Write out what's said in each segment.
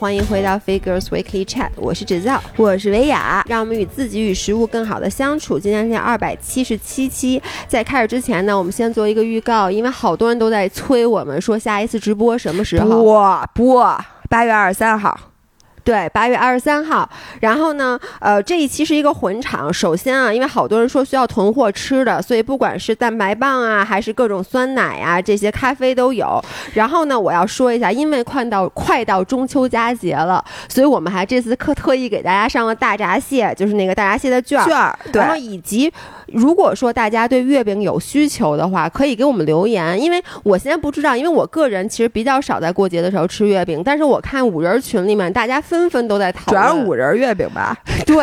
欢迎回到 Figures Weekly Chat，我是芷造，我是维雅，让我们与自己与食物更好的相处。今天是二百七十七期，在开始之前呢，我们先做一个预告，因为好多人都在催我们说下一次直播什么时候播播，八月二十三号。对，八月二十三号。然后呢，呃，这一期是一个混场。首先啊，因为好多人说需要囤货吃的，所以不管是蛋白棒啊，还是各种酸奶啊，这些咖啡都有。然后呢，我要说一下，因为快到快到中秋佳节了，所以我们还这次特特意给大家上了大闸蟹，就是那个大闸蟹的券券儿，对，然后以及。如果说大家对月饼有需求的话，可以给我们留言，因为我现在不知道，因为我个人其实比较少在过节的时候吃月饼，但是我看五人群里面大家纷纷都在讨论，主要是五仁月饼吧？对，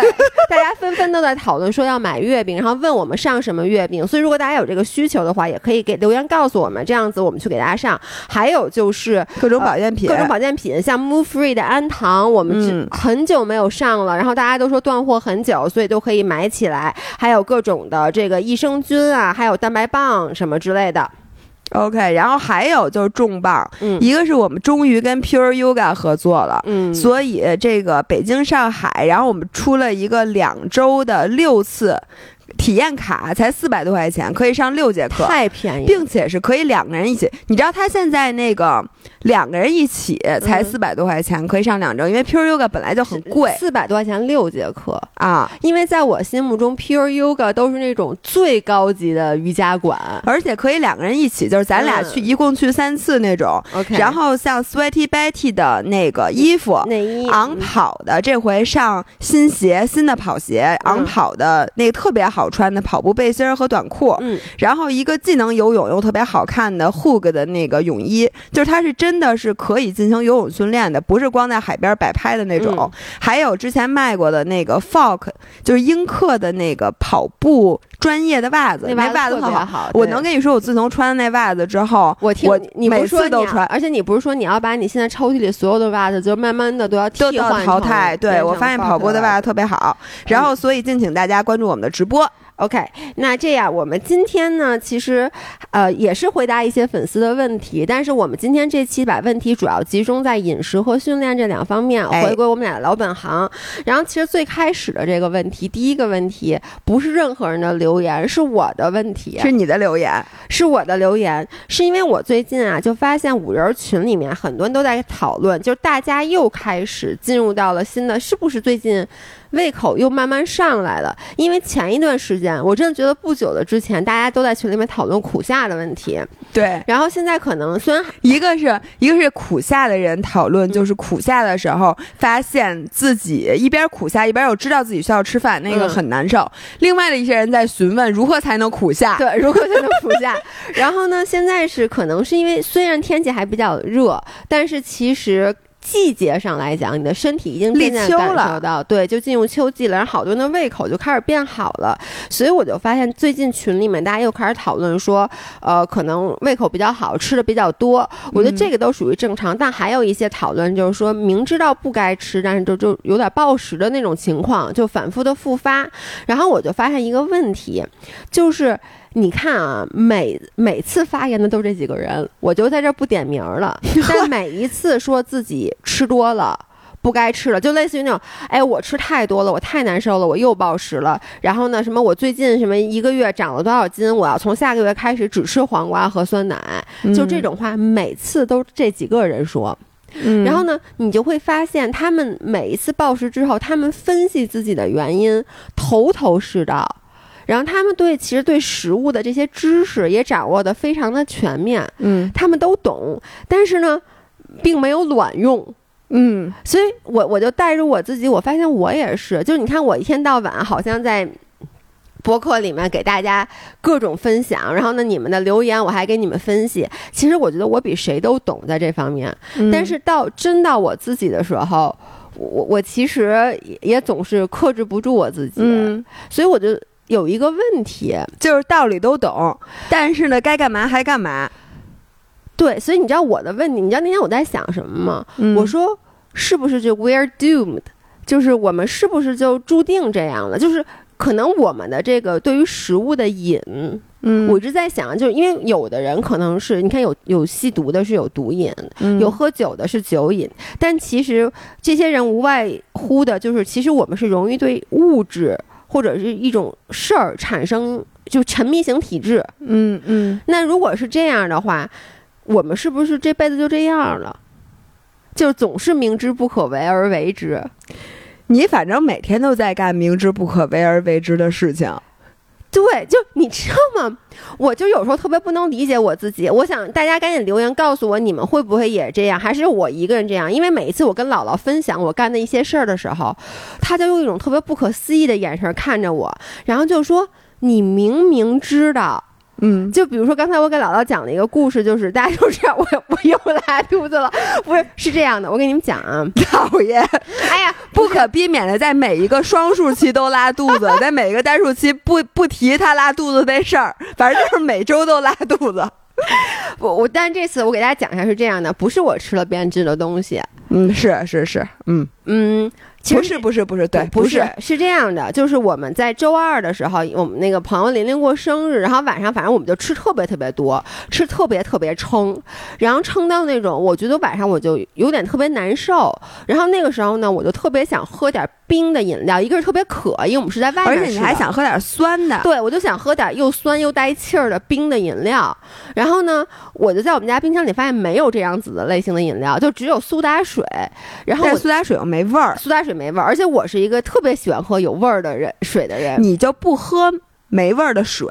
大 家纷纷都在讨论说要买月饼，然后问我们上什么月饼。所以如果大家有这个需求的话，也可以给留言告诉我们，这样子我们去给大家上。还有就是各种保健品，各种保健品，像 Move Free 的氨糖，我们很久没有上了，然后大家都说断货很久，所以都可以买起来。还有各种的这个益生。菌啊，还有蛋白棒什么之类的，OK，然后还有就是重磅，嗯，一个是我们终于跟 Pure Yoga 合作了，嗯，所以这个北京、上海，然后我们出了一个两周的六次。体验卡才四百多块钱，可以上六节课，太便宜，并且是可以两个人一起。你知道他现在那个两个人一起才四百多块钱，可以上两周，因为 Pure Yoga 本来就很贵，四百多块钱六节课啊。因为在我心目中，Pure Yoga 都是那种最高级的瑜伽馆，而且可以两个人一起，就是咱俩去一共去三次那种。OK。然后像 Sweaty Betty 的那个衣服，内衣，昂跑的，这回上新鞋，新的跑鞋，昂跑的那个特别好。好穿的跑步背心和短裤，嗯，然后一个既能游泳又特别好看的 Hoog 的那个泳衣，就是它是真的是可以进行游泳训练的，不是光在海边摆拍的那种。还有之前卖过的那个 Folk，就是英克的那个跑步专业的袜子，那袜子特别好。我能跟你说，我自从穿那袜子之后，我听你每次都穿，而且你不是说你要把你现在抽屉里所有的袜子，就慢慢的都要替换淘汰。对我发现跑步的袜子特别好，然后所以敬请大家关注我们的直播。OK，那这样我们今天呢，其实，呃，也是回答一些粉丝的问题，但是我们今天这期把问题主要集中在饮食和训练这两方面，回归我们俩的老本行。然后，其实最开始的这个问题，第一个问题不是任何人的留言，是我的问题，是你的留言，是我的留言，是因为我最近啊，就发现五人群里面很多人都在讨论，就是大家又开始进入到了新的，是不是最近？胃口又慢慢上来了，因为前一段时间我真的觉得不久的之前，大家都在群里面讨论苦夏的问题。对，然后现在可能虽然一个是一个是苦夏的人讨论，就是苦夏的时候发现自己一边苦夏一边又知道自己需要吃饭，那个很难受。另外的一些人在询问如何才能苦夏，对，如何才能苦夏。然后呢，现在是可能是因为虽然天气还比较热，但是其实。季节上来讲，你的身体已经渐渐感受到，对，就进入秋季了，然后好多人的胃口就开始变好了，所以我就发现最近群里面大家又开始讨论说，呃，可能胃口比较好，吃的比较多，我觉得这个都属于正常，但还有一些讨论就是说明知道不该吃，但是就就有点暴食的那种情况，就反复的复发，然后我就发现一个问题，就是。你看啊，每每次发言的都这几个人，我就在这不点名了。但每一次说自己吃多了，不该吃了，就类似于那种，哎，我吃太多了，我太难受了，我又暴食了。然后呢，什么我最近什么一个月长了多少斤，我要从下个月开始只吃黄瓜和酸奶，就这种话，每次都这几个人说。然后呢，你就会发现他们每一次暴食之后，他们分析自己的原因，头头是道。然后他们对其实对食物的这些知识也掌握的非常的全面，嗯，他们都懂，但是呢，并没有卵用，嗯，所以我我就带着我自己，我发现我也是，就是你看我一天到晚好像在博客里面给大家各种分享，然后呢，你们的留言我还给你们分析，其实我觉得我比谁都懂在这方面，但是到真到我自己的时候，我我其实也总是克制不住我自己，所以我就。有一个问题，就是道理都懂，但是呢，该干嘛还干嘛。对，所以你知道我的问题，你知道那天我在想什么吗？我说是不是就 we're doomed，就是我们是不是就注定这样了？就是可能我们的这个对于食物的瘾，嗯，我一直在想，就是因为有的人可能是你看有有吸毒的是有毒瘾，有喝酒的是酒瘾，但其实这些人无外乎的就是，其实我们是容易对物质或者是一种事儿产生就沉迷型体质。嗯嗯，那如果是这样的话，我们是不是这辈子就这样了？就总是明知不可为而为之。你反正每天都在干明知不可为而为之的事情，对，就你知道吗？我就有时候特别不能理解我自己。我想大家赶紧留言告诉我，你们会不会也这样？还是我一个人这样？因为每一次我跟姥姥分享我干的一些事儿的时候，她就用一种特别不可思议的眼神看着我，然后就说：“你明明知道。”嗯，就比如说刚才我给姥姥讲了一个故事，就是大家都知道我我又拉肚子了，不是是这样的，我给你们讲啊，讨厌，哎呀，不可避免的在每一个双数期都拉肚子，在每一个单数期不不提他拉肚子那事儿，反正就是每周都拉肚子。我我，但这次我给大家讲一下是这样的，不是我吃了变质的东西，嗯，是是是，嗯。嗯。不是不是不是，对，不是是这样的，就是我们在周二的时候，我们那个朋友琳琳过生日，然后晚上反正我们就吃特别特别多，吃特别特别撑，然后撑到那种我觉得晚上我就有点特别难受，然后那个时候呢，我就特别想喝点冰的饮料，一个是特别渴，因为我们是在外面，而且你还想喝点酸的，对我就想喝点又酸又带气儿的冰的饮料，然后呢，我就在我们家冰箱里发现没有这样子的类型的饮料，就只有苏打水，然后苏打水又没味儿，苏打水。没味儿，而且我是一个特别喜欢喝有味儿的人水的人。你就不喝没味儿的水？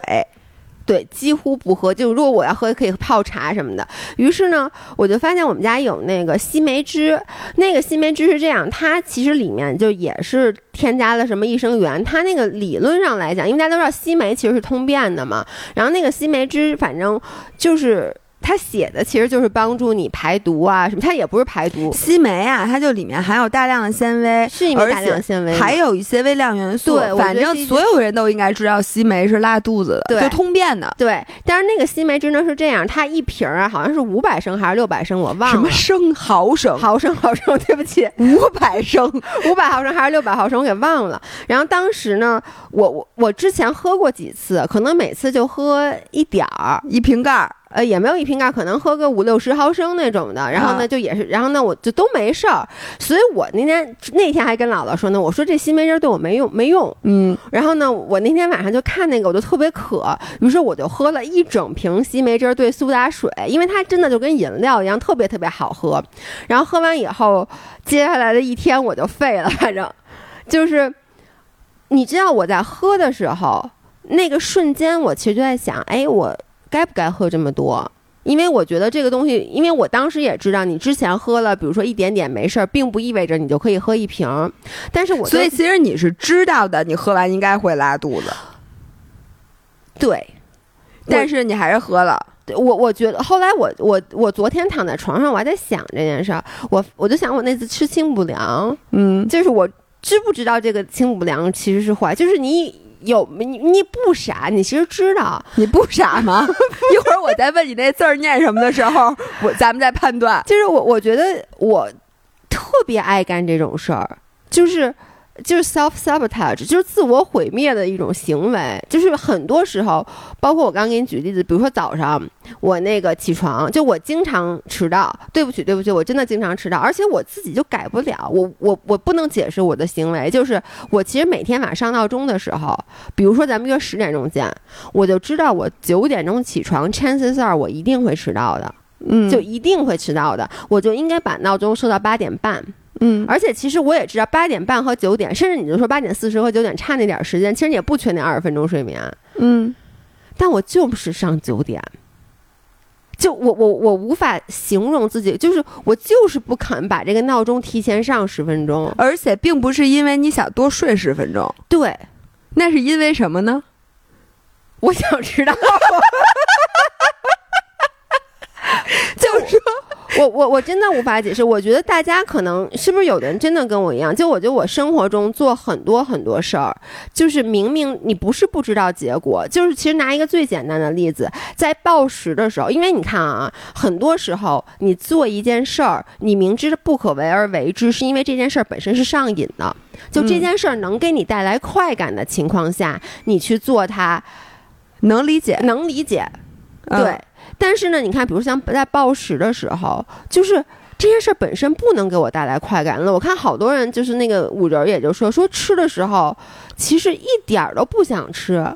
对，几乎不喝。就如果我要喝，可以泡茶什么的。于是呢，我就发现我们家有那个西梅汁。那个西梅汁是这样，它其实里面就也是添加了什么益生元。它那个理论上来讲，因为大家都知道西梅其实是通便的嘛。然后那个西梅汁，反正就是。它写的其实就是帮助你排毒啊什么，它也不是排毒。西梅啊，它就里面含有大量的纤维，是因为大量纤维，还有一些微量元素。对，反正所有人都应该知道西梅是拉肚子的，就通便的。对，但是那个西梅真的是这样，它一瓶啊好像是五百升还是六百升，我忘了。什么升？毫升？毫升？毫升？对不起，五百升，五百毫升还是六百毫升？我给忘了。然后当时呢，我我我之前喝过几次，可能每次就喝一点儿，一瓶盖儿。呃，也没有一瓶盖，可能喝个五六十毫升那种的。然后呢，就也是，然后呢，我就都没事儿。所以我那天那天还跟姥姥说呢，我说这西梅汁对我没用，没用。嗯。然后呢，我那天晚上就看那个，我就特别渴，于是我就喝了一整瓶西梅汁兑苏打水，因为它真的就跟饮料一样，特别特别好喝。然后喝完以后，接下来的一天我就废了，反正就是，你知道我在喝的时候，那个瞬间我其实就在想，哎，我。该不该喝这么多？因为我觉得这个东西，因为我当时也知道，你之前喝了，比如说一点点没事儿，并不意味着你就可以喝一瓶。但是我所以其实你是知道的，你喝完应该会拉肚子。对，但是你还是喝了。我我觉得后来我我我昨天躺在床上，我还在想这件事儿。我我就想我那次吃清补凉，嗯，就是我知不知道这个清补凉其实是坏，就是你。有你你不傻，你其实知道你不傻吗？一会儿我再问你那字儿念什么的时候，我咱们再判断。就是我我觉得我特别爱干这种事儿，就是。就是 self sabotage，就是自我毁灭的一种行为。就是很多时候，包括我刚刚给你举例子，比如说早上我那个起床，就我经常迟到。对不起，对不起，我真的经常迟到，而且我自己就改不了。我我我不能解释我的行为，就是我其实每天晚上上闹钟的时候，比如说咱们约十点钟见，我就知道我九点钟起床，chances are 我一定会迟到的，嗯，就一定会迟到的，我就应该把闹钟设到八点半。嗯，而且其实我也知道，八点半和九点，甚至你就说八点四十和九点差那点时间，其实你也不缺那二十分钟睡眠。嗯，但我就是上九点，就我我我无法形容自己，就是我就是不肯把这个闹钟提前上十分钟，而且并不是因为你想多睡十分钟，对，那是因为什么呢？我想知道。我我我真的无法解释。我觉得大家可能是不是有的人真的跟我一样？就我觉得我生活中做很多很多事儿，就是明明你不是不知道结果，就是其实拿一个最简单的例子，在报时的时候，因为你看啊，很多时候你做一件事儿，你明知不可为而为之，是因为这件事儿本身是上瘾的。就这件事儿能给你带来快感的情况下，你去做它，能理解，能理解，对。但是呢，你看，比如像在暴食的时候，就是这些事儿本身不能给我带来快感了。我看好多人就是那个五仁，也就说说吃的时候，其实一点儿都不想吃。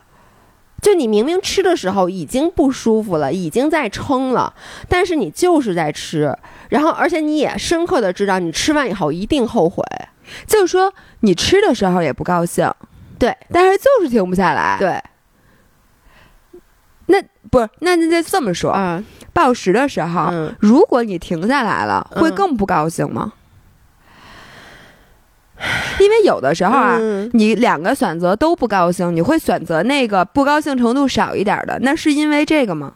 就你明明吃的时候已经不舒服了，已经在撑了，但是你就是在吃，然后而且你也深刻的知道，你吃完以后一定后悔。就是说，你吃的时候也不高兴，对，但是就是停不下来，对。那不是，那那就这么说，嗯，报时的时候，如果你停下来了，会更不高兴吗？因为有的时候啊，你两个选择都不高兴，你会选择那个不高兴程度少一点的，那是因为这个吗？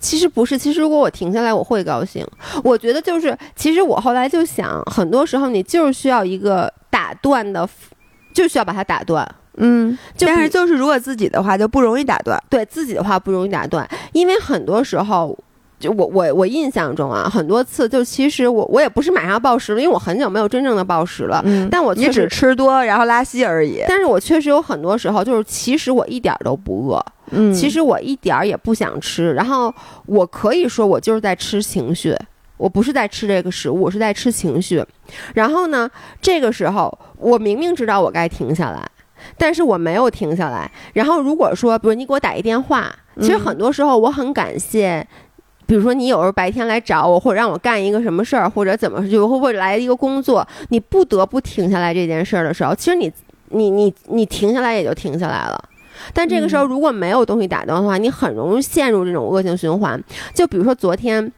其实不是，其实如果我停下来，我会高兴。我觉得就是，其实我后来就想，很多时候你就是需要一个打断的，就需要把它打断。嗯，但是就是如果自己的话就不容易打断，对自己的话不容易打断，因为很多时候，就我我我印象中啊，很多次就其实我我也不是马上暴食了，因为我很久没有真正的暴食了。嗯，但我你只吃多然后拉稀而已。但是我确实有很多时候就是其实我一点都不饿，嗯，其实我一点儿也不想吃，然后我可以说我就是在吃情绪，我不是在吃这个食物，我是在吃情绪。然后呢，这个时候我明明知道我该停下来。但是我没有停下来。然后如果说，比如你给我打一电话，其实很多时候我很感谢，比如说你有时候白天来找我，或者让我干一个什么事儿，或者怎么就或者来一个工作，你不得不停下来这件事儿的时候，其实你你你你停下来也就停下来了。但这个时候如果没有东西打断的话，你很容易陷入这种恶性循环。就比如说昨天。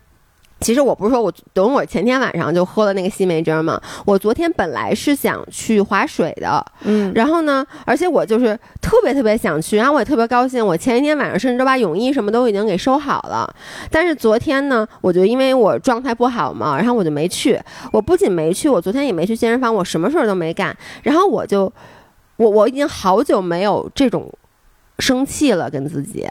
其实我不是说我等我前天晚上就喝了那个西梅汁嘛，我昨天本来是想去划水的，嗯，然后呢，而且我就是特别特别想去，然后我也特别高兴，我前一天晚上甚至都把泳衣什么都已经给收好了，但是昨天呢，我就因为我状态不好嘛，然后我就没去，我不仅没去，我昨天也没去健身房，我什么事儿都没干，然后我就，我我已经好久没有这种。生气了，跟自己，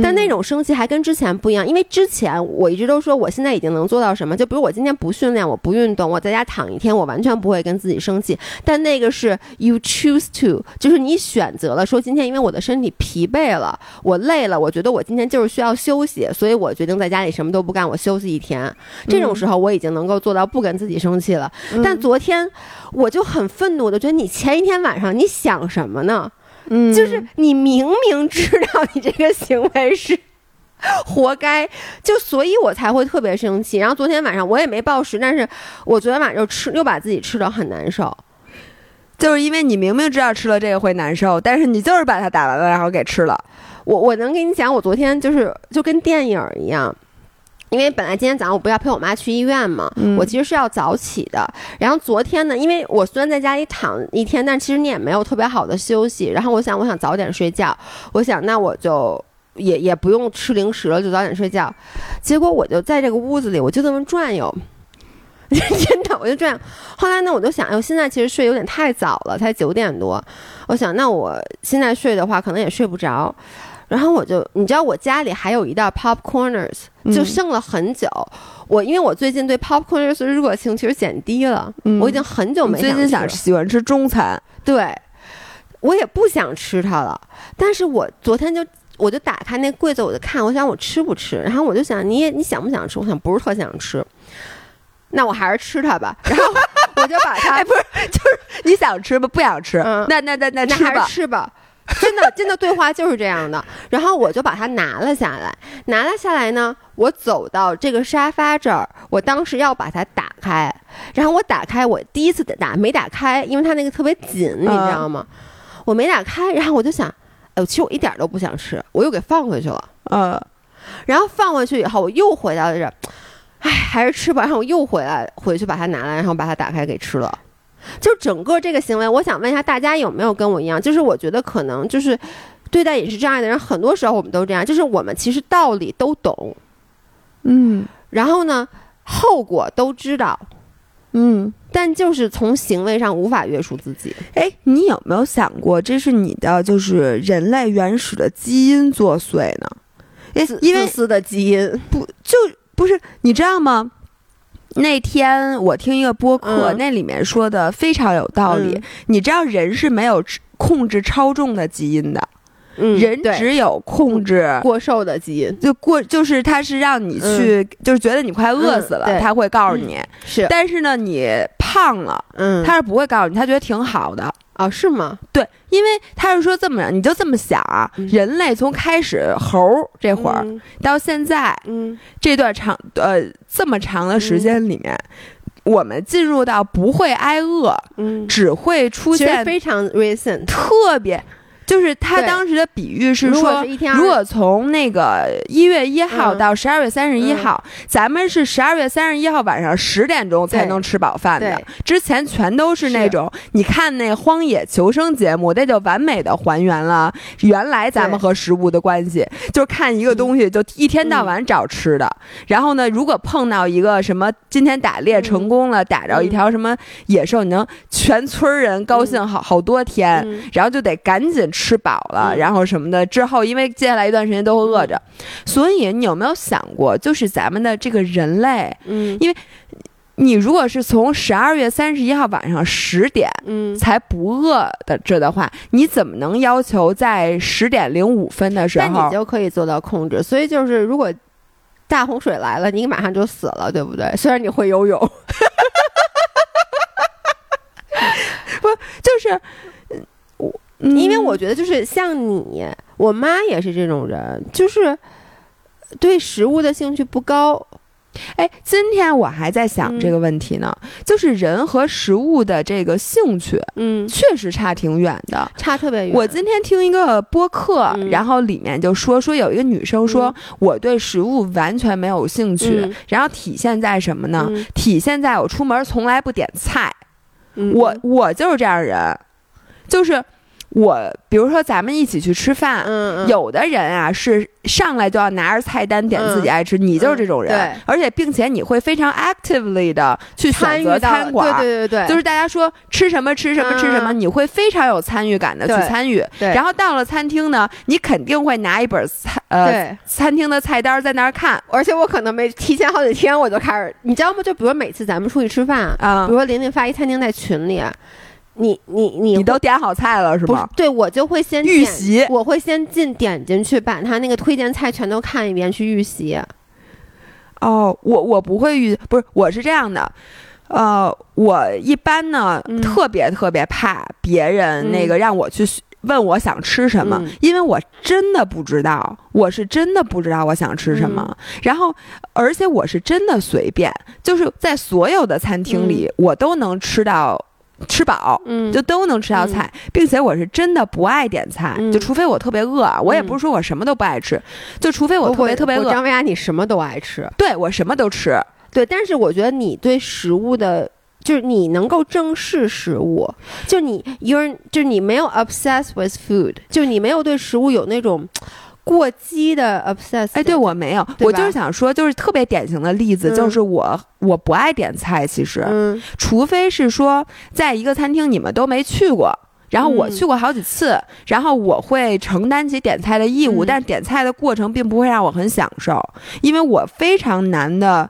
但那种生气还跟之前不一样，因为之前我一直都说我现在已经能做到什么，就比如我今天不训练，我不运动，我在家躺一天，我完全不会跟自己生气。但那个是 you choose to，就是你选择了说今天因为我的身体疲惫了，我累了，我觉得我今天就是需要休息，所以我决定在家里什么都不干，我休息一天。这种时候我已经能够做到不跟自己生气了。但昨天我就很愤怒的觉得你前一天晚上你想什么呢？嗯，就是你明明知道你这个行为是活该，就所以我才会特别生气。然后昨天晚上我也没暴食，但是我昨天晚上又吃，又把自己吃的很难受，就是因为你明明知道吃了这个会难受，但是你就是把它打完了，然后给吃了。我我能给你讲，我昨天就是就跟电影一样。因为本来今天早上我不要陪我妈去医院嘛，我其实是要早起的。然后昨天呢，因为我虽然在家里躺一天，但其实你也没有特别好的休息。然后我想，我想早点睡觉。我想，那我就也也不用吃零食了，就早点睡觉。结果我就在这个屋子里，我就这么转悠，真的我就这样。后来呢，我就想，哎，我现在其实睡有点太早了，才九点多。我想，那我现在睡的话，可能也睡不着。然后我就，你知道我家里还有一袋 popcorners，就剩了很久。我因为我最近对 popcorners 热情其实减低了，我已经很久没最近想喜欢吃中餐，对，我也不想吃它了。但是我昨天就我就打开那柜子，我就看，我想我吃不吃？然后我就想，你也你想不想吃？我想不是特想吃，那我还是吃它吧。然后我就把它，不是，就是你想吃吧，不想吃，那那那那吃吧，吃吧。真的，真的对话就是这样的。然后我就把它拿了下来，拿了下来呢。我走到这个沙发这儿，我当时要把它打开。然后我打开，我第一次打没打开，因为它那个特别紧，你知道吗？我没打开，然后我就想，哎，其实我一点都不想吃，我又给放回去了。嗯。然后放回去以后，我又回到这儿，哎，还是吃吧。然后我又回来，回去把它拿来，然后把它打开给吃了。就整个这个行为，我想问一下大家有没有跟我一样？就是我觉得可能就是对待饮食障碍的人，很多时候我们都这样。就是我们其实道理都懂，嗯，然后呢，后果都知道，嗯，但就是从行为上无法约束自己。哎，你有没有想过，这是你的就是人类原始的基因作祟呢？哎，因为自私的基因不就不是你知道吗？那天我听一个播客，那里面说的非常有道理。你知道人是没有控制超重的基因的。人只有控制过瘦的基因，就过就是他是让你去，就是觉得你快饿死了，他会告诉你。是。但是呢，你胖了，嗯，他是不会告诉你，他觉得挺好的啊？是吗？对，因为他是说这么着，你就这么想啊，人类从开始猴这会儿到现在，嗯，这段长呃这么长的时间里面，我们进入到不会挨饿，嗯，只会出现非常 recent 特别。就是他当时的比喻是说，如果从那个一月一号到十二月三十一号，咱们是十二月三十一号晚上十点钟才能吃饱饭的，之前全都是那种你看那荒野求生节目，那就完美的还原了原来咱们和食物的关系，就是看一个东西就一天到晚找吃的，然后呢，如果碰到一个什么今天打猎成功了，打着一条什么野兽，你能全村人高兴好好多天，然后就得赶紧。吃饱了，然后什么的之后，因为接下来一段时间都会饿着，所以你有没有想过，就是咱们的这个人类，嗯，因为你如果是从十二月三十一号晚上十点，嗯，才不饿的这的话，你怎么能要求在十点零五分的时候，那你就可以做到控制？所以就是如果大洪水来了，你马上就死了，对不对？虽然你会游泳，不就是。因为我觉得就是像你，我妈也是这种人，就是对食物的兴趣不高。哎，今天我还在想这个问题呢，就是人和食物的这个兴趣，嗯，确实差挺远的，差特别远。我今天听一个播客，然后里面就说说有一个女生说，我对食物完全没有兴趣，然后体现在什么呢？体现在我出门从来不点菜，我我就是这样人，就是。我比如说，咱们一起去吃饭，有的人啊是上来就要拿着菜单点自己爱吃，你就是这种人，而且并且你会非常 actively 的去选择餐馆，对对对对，就是大家说吃什么吃什么吃什么，你会非常有参与感的去参与。然后到了餐厅呢，你肯定会拿一本菜呃餐厅的菜单在那儿看，而且我可能没提前好几天我就开始，你知道吗？就比如每次咱们出去吃饭啊，比如说玲玲发一餐厅在群里。你你你你都点好菜了是吗？对，我就会先预习，我会先进点进去，把他那个推荐菜全都看一遍去预习。哦，我我不会预，不是，我是这样的，呃，我一般呢特别特别怕别人那个让我去问我想吃什么，因为我真的不知道，我是真的不知道我想吃什么。然后，而且我是真的随便，就是在所有的餐厅里，我都能吃到。吃饱，嗯，就都能吃到菜，并且我是真的不爱点菜，就除非我特别饿啊，我也不是说我什么都不爱吃，就除非我特别特别饿。张薇娅，你什么都爱吃，对我什么都吃，对，但是我觉得你对食物的，就是你能够正视食物，就你，you're，就是你没有 obsessed with food，就你没有对食物有那种。过激的 obsess，哎，对我没有，我就是想说，就是特别典型的例子，就是我我不爱点菜，其实，除非是说在一个餐厅你们都没去过，然后我去过好几次，然后我会承担起点菜的义务，但点菜的过程并不会让我很享受，因为我非常难的，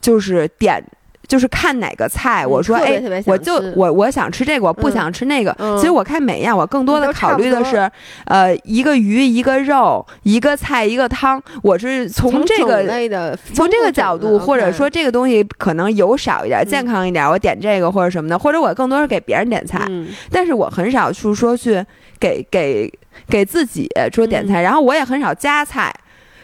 就是点。就是看哪个菜，我说哎，我就我我想吃这个，我不想吃那个。其实我看每样，我更多的考虑的是，呃，一个鱼，一个肉，一个菜，一个汤。我是从这个从这个角度，或者说这个东西可能油少一点，健康一点，我点这个或者什么的，或者我更多是给别人点菜。但是我很少去说去给给给自己说点菜，然后我也很少加菜。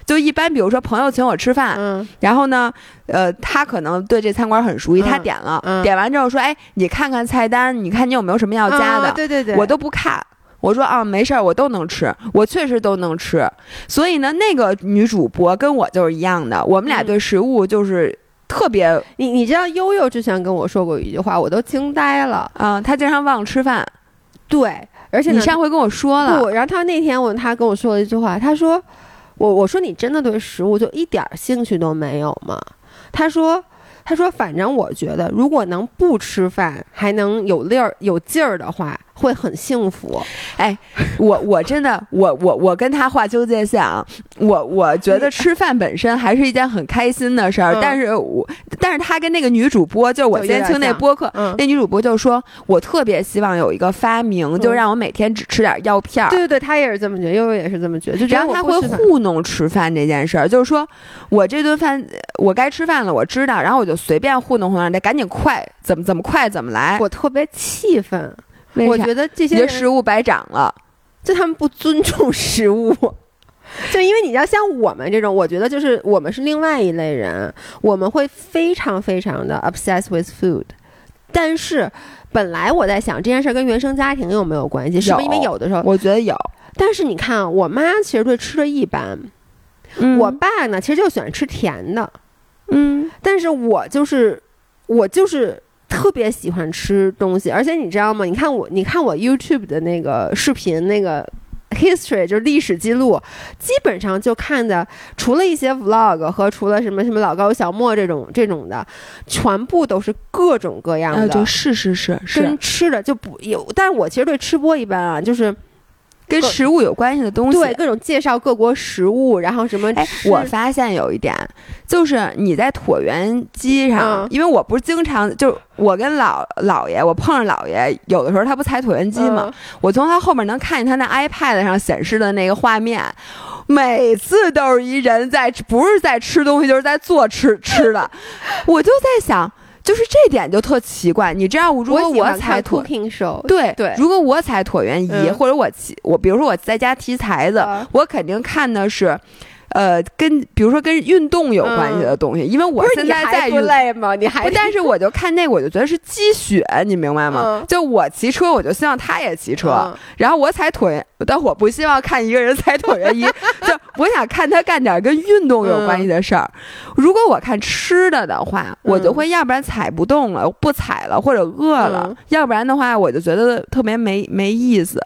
就一般，比如说朋友请我吃饭，嗯然后呢，呃，他可能对这餐馆很熟悉，他点了，点完之后说：“哎，你看看菜单，你看你有没有什么要加的？”对对对，我都不看，我说啊，没事儿，我都能吃，我确实都能吃。所以呢，那个女主播跟我就是一样的，我们俩对食物就是特别。你你知道悠悠之前跟我说过一句话，我都惊呆了啊！他经常忘吃饭，对，而且你上回跟我说了，不，然后她那天我他跟我说了一句话，她说。我我说你真的对食物就一点兴趣都没有吗？他说。他说：“反正我觉得，如果能不吃饭还能有力儿、有劲儿的话，会很幸福。”哎，我我真的，我我我跟他划纠结线啊！我我觉得吃饭本身还是一件很开心的事儿，但是我但是他跟那个女主播，就我先听那播客，那女主播就说：“我特别希望有一个发明，就让我每天只吃点药片儿。”对对对，他也是这么觉得，悠悠也是这么觉得。就然后他会糊弄吃饭这件事儿，就是说我这顿饭我该吃饭了，我知道，然后我就。随便糊弄糊弄，得赶紧快，怎么怎么快怎么来。我特别气愤，我觉得这些食物白长了，就他们不尊重食物。就因为你要像我们这种，我觉得就是我们是另外一类人，我们会非常非常的 obsessed with food。但是本来我在想这件事跟原生家庭有没有关系？是不是因为有的时候我觉得有。但是你看，我妈其实对吃的一般，我爸呢其实就喜欢吃甜的。嗯，但是我就是，我就是特别喜欢吃东西，而且你知道吗？你看我，你看我 YouTube 的那个视频，那个 history 就是历史记录，基本上就看的，除了一些 vlog 和除了什么什么老高小莫这种这种的，全部都是各种各样的，就是是是是，跟吃的就不有，但是我其实对吃播一般啊，就是。跟食物有关系的东西，对各种介绍各国食物，然后什么？哎，我发现有一点，就是你在椭圆机上，因为我不是经常，就我跟老姥爷，我碰上姥爷，有的时候他不踩椭圆机吗？我从他后面能看见他那 iPad 上显示的那个画面，每次都是一人在，不是在吃东西，就是在做吃吃的，我就在想。就是这点就特奇怪，你这样，如果我踩椭，对对，如果我踩椭圆仪，或者我我，比如说我在家提材子，我肯定看的是。呃，跟比如说跟运动有关系的东西，因为我现在在不累吗？你还但是我就看那，我就觉得是积雪，你明白吗？就我骑车，我就希望他也骑车，然后我踩椭圆，但我不希望看一个人踩椭圆仪，就我想看他干点跟运动有关系的事儿。如果我看吃的的话，我就会要不然踩不动了，不踩了，或者饿了，要不然的话，我就觉得特别没没意思。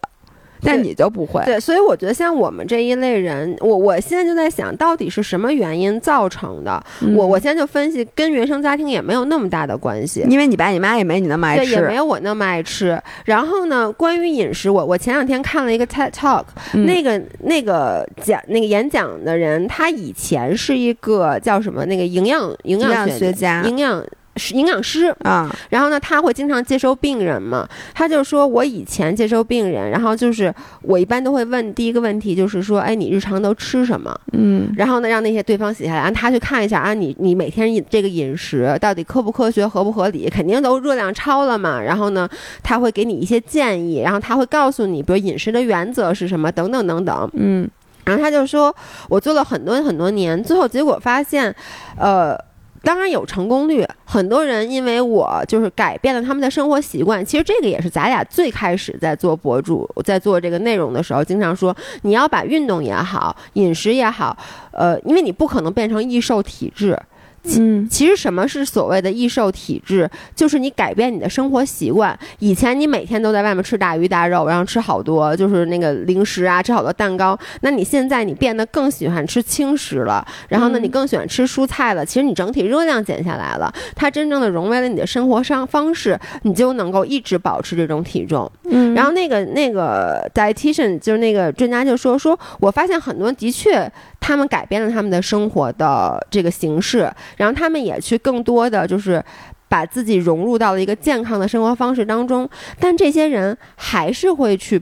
但你就不会对，所以我觉得像我们这一类人，我我现在就在想到底是什么原因造成的。我我现在就分析，跟原生家庭也没有那么大的关系，因为你爸你妈也没你那么爱吃，也没有我那么爱吃。然后呢，关于饮食，我我前两天看了一个 TED Talk，那个那个讲那个演讲的人，他以前是一个叫什么那个营养营养学家营养。是营养师啊，然后呢，他会经常接收病人嘛，他就说，我以前接收病人，然后就是我一般都会问第一个问题，就是说，哎，你日常都吃什么？嗯，然后呢，让那些对方写下来，让他去看一下啊，你你每天饮这个饮食到底科不科学，合不合理？肯定都热量超了嘛。然后呢，他会给你一些建议，然后他会告诉你，比如饮食的原则是什么，等等等等。嗯，然后他就说，我做了很多很多年，最后结果发现，呃。当然有成功率，很多人因为我就是改变了他们的生活习惯。其实这个也是咱俩最开始在做博主、在做这个内容的时候，经常说你要把运动也好、饮食也好，呃，因为你不可能变成易瘦体质。嗯，其实什么是所谓的易瘦体质？就是你改变你的生活习惯。以前你每天都在外面吃大鱼大肉，然后吃好多就是那个零食啊，吃好多蛋糕。那你现在你变得更喜欢吃轻食了，然后呢，你更喜欢吃蔬菜了。其实你整体热量减下来了，它真正的融为了你的生活上方式，你就能够一直保持这种体重。嗯，然后那个那个 dietitian 就是那个专家就说说，我发现很多的确他们改变了他们的生活的这个形式。然后他们也去更多的就是把自己融入到了一个健康的生活方式当中，但这些人还是会去，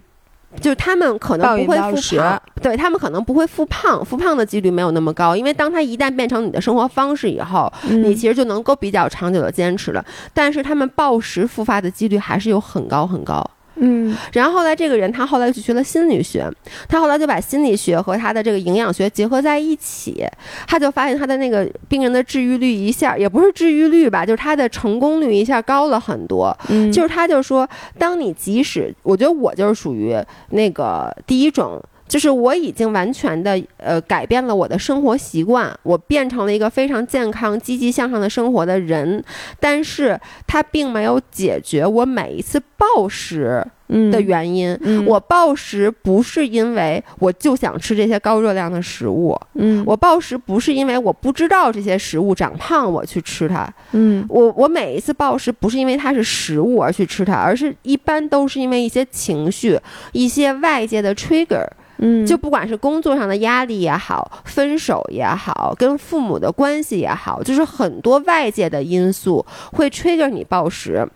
就是他们可能不会复胖，对他们可能不会复胖，复胖的几率没有那么高，因为当他一旦变成你的生活方式以后，你其实就能够比较长久的坚持了。但是他们暴食复发的几率还是有很高很高。嗯，然后后来这个人他后来去学了心理学，他后来就把心理学和他的这个营养学结合在一起，他就发现他的那个病人的治愈率一下也不是治愈率吧，就是他的成功率一下高了很多。嗯，就是他就说，当你即使我觉得我就是属于那个第一种。就是我已经完全的呃改变了我的生活习惯，我变成了一个非常健康、积极向上的生活的人，但是它并没有解决我每一次暴食的原因。我暴食不是因为我就想吃这些高热量的食物，嗯，我暴食不是因为我不知道这些食物长胖我去吃它，嗯，我我每一次暴食不是因为它是食物而去吃它，而是一般都是因为一些情绪、一些外界的 trigger。嗯，就不管是工作上的压力也好，分手也好，跟父母的关系也好，就是很多外界的因素会 trigger 你暴食。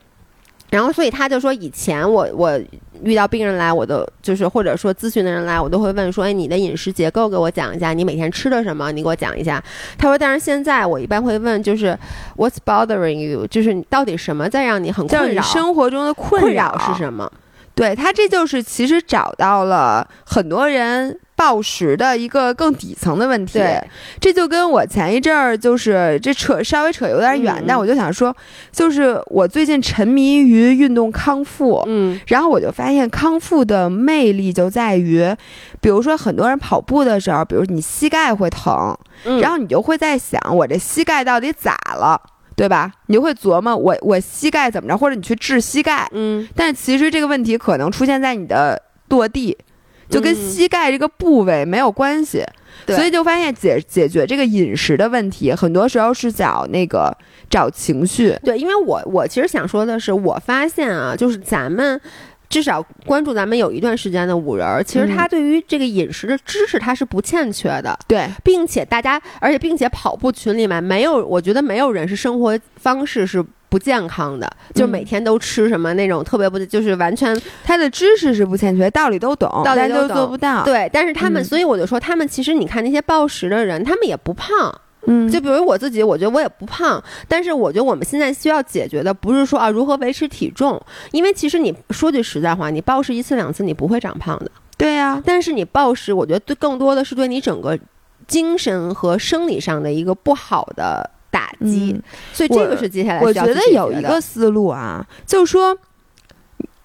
然后，所以他就说，以前我我遇到病人来，我都就是或者说咨询的人来，我都会问说，哎，你的饮食结构给我讲一下，你每天吃的什么？你给我讲一下。他说，但是现在我一般会问，就是 What's bothering you？就是你到底什么在让你很困扰？生活中的困扰是什么？对他，这就是其实找到了很多人暴食的一个更底层的问题。对，这就跟我前一阵儿就是这扯稍微扯有点远，但我就想说，就是我最近沉迷于运动康复，嗯，然后我就发现康复的魅力就在于，比如说很多人跑步的时候，比如你膝盖会疼，然后你就会在想，我这膝盖到底咋了？对吧？你就会琢磨我我膝盖怎么着，或者你去治膝盖。嗯，但其实这个问题可能出现在你的落地，就跟膝盖这个部位没有关系。所以就发现解解决这个饮食的问题，很多时候是找那个找情绪。对，因为我我其实想说的是，我发现啊，就是咱们。至少关注咱们有一段时间的五人，其实他对于这个饮食的知识他是不欠缺的，对，并且大家，而且并且跑步群里面没有，我觉得没有人是生活方式是不健康的，就每天都吃什么那种特别不，就是完全他的知识是不欠缺，道理都懂，道理都做不到。对，但是他们，所以我就说他们其实你看那些暴食的人，他们也不胖。嗯，就比如我自己，我觉得我也不胖，但是我觉得我们现在需要解决的不是说啊如何维持体重，因为其实你说句实在话，你暴食一次两次你不会长胖的。对呀，但是你暴食，我觉得对更多的是对你整个精神和生理上的一个不好的打击。所以这个是接下来我觉得有一个思路啊，就是说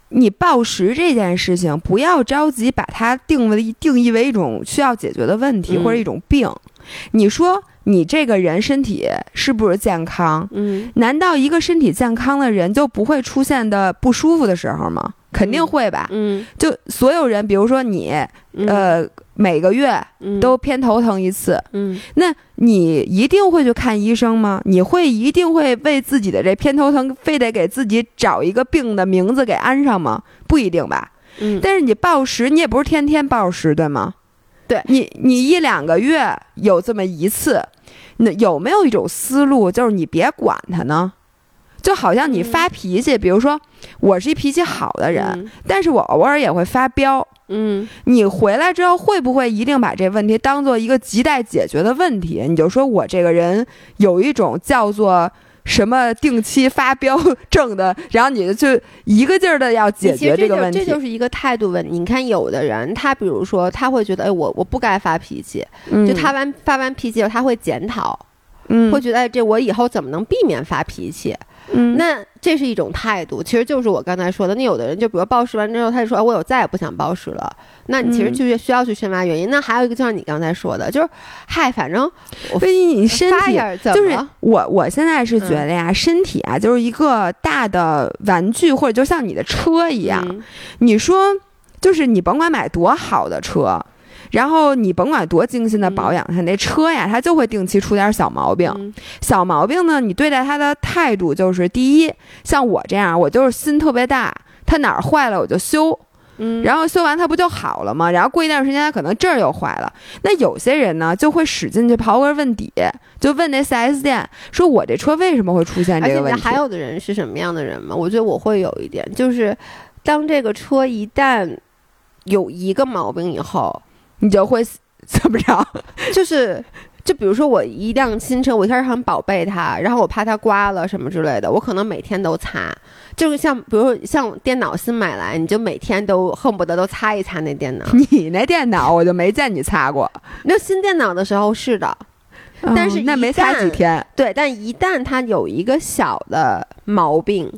你暴食这件事情，不要着急把它定为定义为一种需要解决的问题或者一种病。你说。你这个人身体是不是健康？嗯，难道一个身体健康的人就不会出现的不舒服的时候吗？肯定会吧。嗯，就所有人，比如说你，呃，每个月都偏头疼一次，嗯，那你一定会去看医生吗？你会一定会为自己的这偏头疼，非得给自己找一个病的名字给安上吗？不一定吧。嗯，但是你暴食，你也不是天天暴食，对吗？对你，你一两个月有这么一次。那有没有一种思路，就是你别管他呢？就好像你发脾气，比如说我是一脾气好的人，但是我偶尔也会发飙。嗯，你回来之后会不会一定把这问题当做一个亟待解决的问题？你就说我这个人有一种叫做。什么定期发飙症的，然后你就一个劲儿的要解决这个问题，这就是一个态度问题。你看，有的人他比如说他会觉得，哎，我我不该发脾气，就他完发完脾气后他会检讨，嗯，会觉得，哎，这我以后怎么能避免发脾气？嗯，那这是一种态度，其实就是我刚才说的。那有的人就比如暴食完之后，他就说，我有再也不想暴食了。那你其实就需要去深挖原因。那还有一个就像你刚才说的，就是嗨，反正我你身体就是我，我现在是觉得呀，身体啊就是一个大的玩具，或者就像你的车一样。你说，就是你甭管买多好的车。然后你甭管多精心的保养它，那车呀，它就会定期出点小毛病。小毛病呢，你对待它的态度就是：第一，像我这样，我就是心特别大，它哪儿坏了我就修，嗯，然后修完它不就好了吗？然后过一段时间，它可能这儿又坏了。那有些人呢，就会使劲去刨根问底，就问那 4S 店，说我这车为什么会出现这个问题？还有的人是什么样的人吗？我觉得我会有一点，就是当这个车一旦有一个毛病以后。你就会 怎么着？就是，就比如说我一辆新车，我一开始很宝贝它，然后我怕它刮了什么之类的，我可能每天都擦。就是像，比如说像电脑新买来，你就每天都恨不得都擦一擦那电脑。你那电脑我就没见你擦过。那新电脑的时候是的，但是那没擦几天。对，但一旦它有一个小的毛病。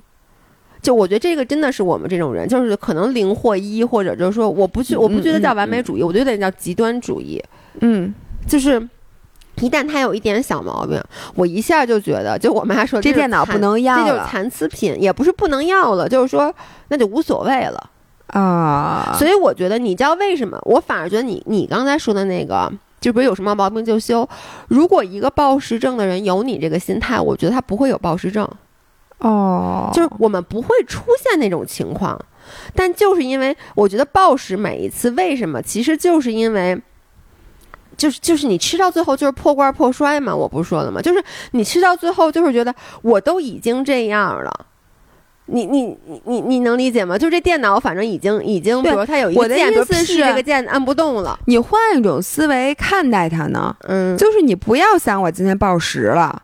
就我觉得这个真的是我们这种人，就是可能零或一，或者就是说，我不去，我不觉得叫完美主义，我觉得叫极端主义。嗯，就是一旦他有一点小毛病，我一下就觉得，就我妈说这电脑不能要，这就是残次品，也不是不能要了，就是说那就无所谓了啊。所以我觉得你知道为什么？我反而觉得你你刚才说的那个，就比如有什么毛病就修。如果一个暴食症的人有你这个心态，我觉得他不会有暴食症。哦，就是我们不会出现那种情况，但就是因为我觉得暴食每一次为什么，其实就是因为，就是就是你吃到最后就是破罐破摔嘛，我不是说了吗？就是你吃到最后就是觉得我都已经这样了，你你你你你能理解吗？就这电脑反正已经已经，比如它有一个键，是这个键按不动了，你换一种思维看待它呢？嗯，就是你不要想我今天暴食了。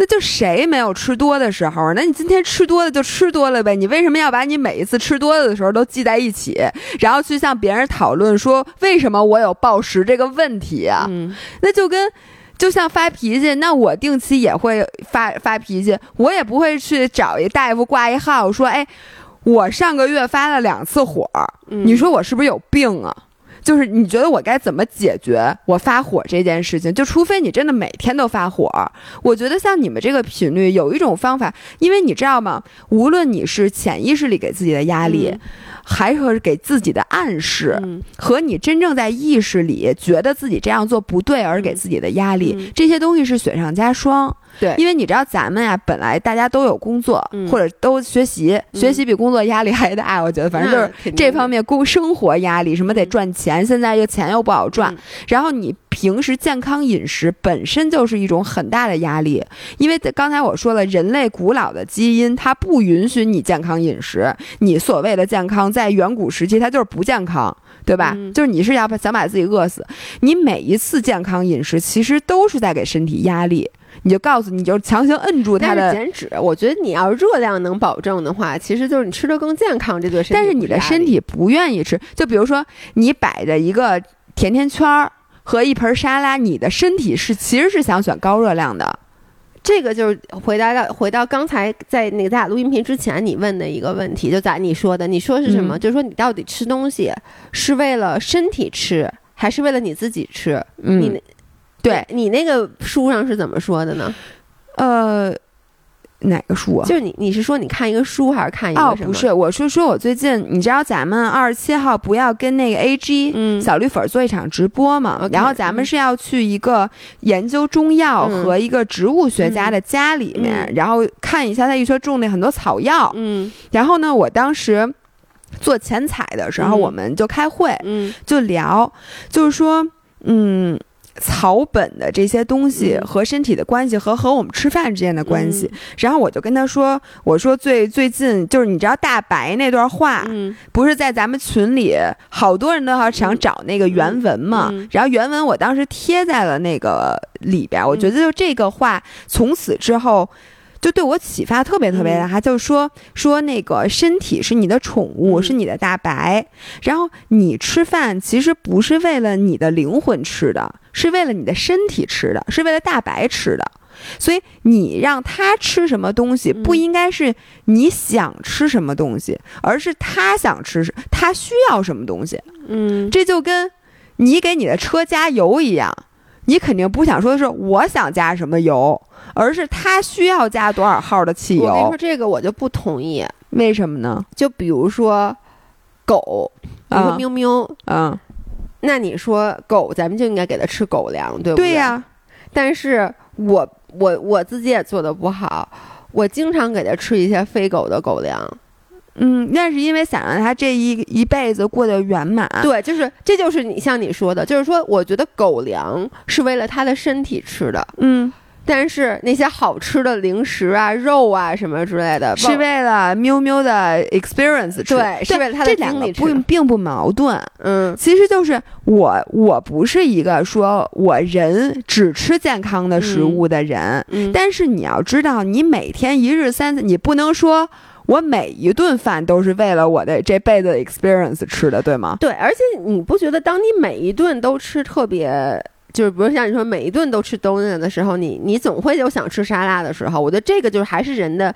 那就谁没有吃多的时候？那你今天吃多了就吃多了呗。你为什么要把你每一次吃多了的时候都记在一起，然后去向别人讨论说为什么我有暴食这个问题啊？嗯，那就跟就像发脾气，那我定期也会发发脾气，我也不会去找一大夫挂一号说，哎，我上个月发了两次火，你说我是不是有病啊？就是你觉得我该怎么解决我发火这件事情？就除非你真的每天都发火，我觉得像你们这个频率有一种方法，因为你知道吗？无论你是潜意识里给自己的压力，还是给自己的暗示，和你真正在意识里觉得自己这样做不对而给自己的压力，这些东西是雪上加霜。对，因为你知道咱们呀，本来大家都有工作，或者都学习，学习比工作压力还大。我觉得，反正就是这方面工生活压力，什么得赚钱，现在又钱又不好赚。然后你平时健康饮食本身就是一种很大的压力，因为刚才我说了，人类古老的基因它不允许你健康饮食。你所谓的健康，在远古时期它就是不健康，对吧？就是你是要想把自己饿死。你每一次健康饮食，其实都是在给身体压力。你就告诉你，就强行摁住它的减脂。我觉得你要热量能保证的话，其实就是你吃的更健康，这对身体。但是你的身体不愿意吃，就比如说你摆着一个甜甜圈儿和一盆沙拉，你的身体是其实是想选高热量的。这个就是回答到回到刚才在那个咱俩录音频之前你问的一个问题，就咱你说的，你说是什么？就是说你到底吃东西是为了身体吃，还是为了你自己吃？嗯。对你那个书上是怎么说的呢？呃，哪个书啊？就是你，你是说你看一个书还是看一个？哦，不是，我是说我最近，你知道咱们二十七号不要跟那个 A G 小绿粉做一场直播嘛？然后咱们是要去一个研究中药和一个植物学家的家里面，然后看一下他一说种那很多草药。嗯，然后呢，我当时做前采的时候，我们就开会，嗯，就聊，就是说，嗯。草本的这些东西和身体的关系和和我们吃饭之间的关系，然后我就跟他说：“我说最最近就是你知道大白那段话，不是在咱们群里好多人都要想找那个原文嘛？然后原文我当时贴在了那个里边，我觉得就这个话从此之后。”就对我启发特别特别大，他就说说那个身体是你的宠物，是你的大白，然后你吃饭其实不是为了你的灵魂吃的，是为了你的身体吃的，是为了大白吃的，所以你让他吃什么东西，不应该是你想吃什么东西，而是他想吃，他需要什么东西。嗯，这就跟你给你的车加油一样，你肯定不想说的是我想加什么油。而是他需要加多少号的汽油？我跟你说这个我就不同意。为什么呢？就比如说狗，比如说喵喵，嗯，那你说狗，咱们就应该给它吃狗粮，对不对？对呀。但是我我我自己也做的不好，我经常给它吃一些非狗的狗粮。嗯，那是因为想让他这一一辈子过得圆满。对，就是这就是你像你说的，就是说，我觉得狗粮是为了他的身体吃的。嗯。但是那些好吃的零食啊、肉啊什么之类的，是为了喵喵的 experience 吃，对，是为了它的经历吃。不，并不矛盾。嗯，其实就是我，我不是一个说我人只吃健康的食物的人。嗯，但是你要知道，你每天一日三餐，你不能说我每一顿饭都是为了我的这辈子 experience 吃的，对吗？对，而且你不觉得，当你每一顿都吃特别。就是比如像你说每一顿都吃东西的时候，你你总会有想吃沙拉的时候。我觉得这个就是还是人的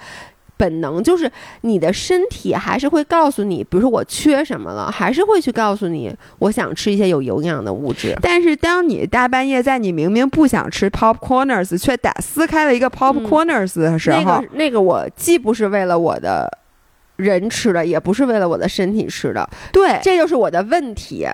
本能，就是你的身体还是会告诉你，比如说我缺什么了，还是会去告诉你，我想吃一些有营养的物质。但是当你大半夜在你明明不想吃 popcorners，却打撕开了一个 popcorners 的时候，那个那个我既不是为了我的人吃的，也不是为了我的身体吃的，对，这就是我的问题。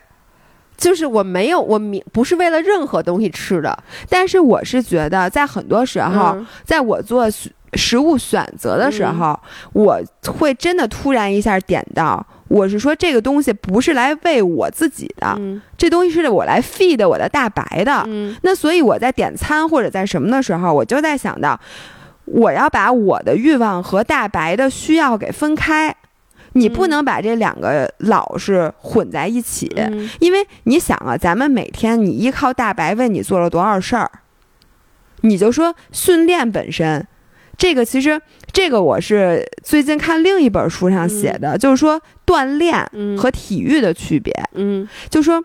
就是我没有，我明不是为了任何东西吃的，但是我是觉得，在很多时候，在我做食物选择的时候，我会真的突然一下点到，我是说这个东西不是来喂我自己的，这东西是我来 feed 我的大白的。那所以我在点餐或者在什么的时候，我就在想到，我要把我的欲望和大白的需要给分开。你不能把这两个老是混在一起，因为你想啊，咱们每天你依靠大白为你做了多少事儿？你就说训练本身，这个其实这个我是最近看另一本书上写的，就是说锻炼和体育的区别。嗯，就说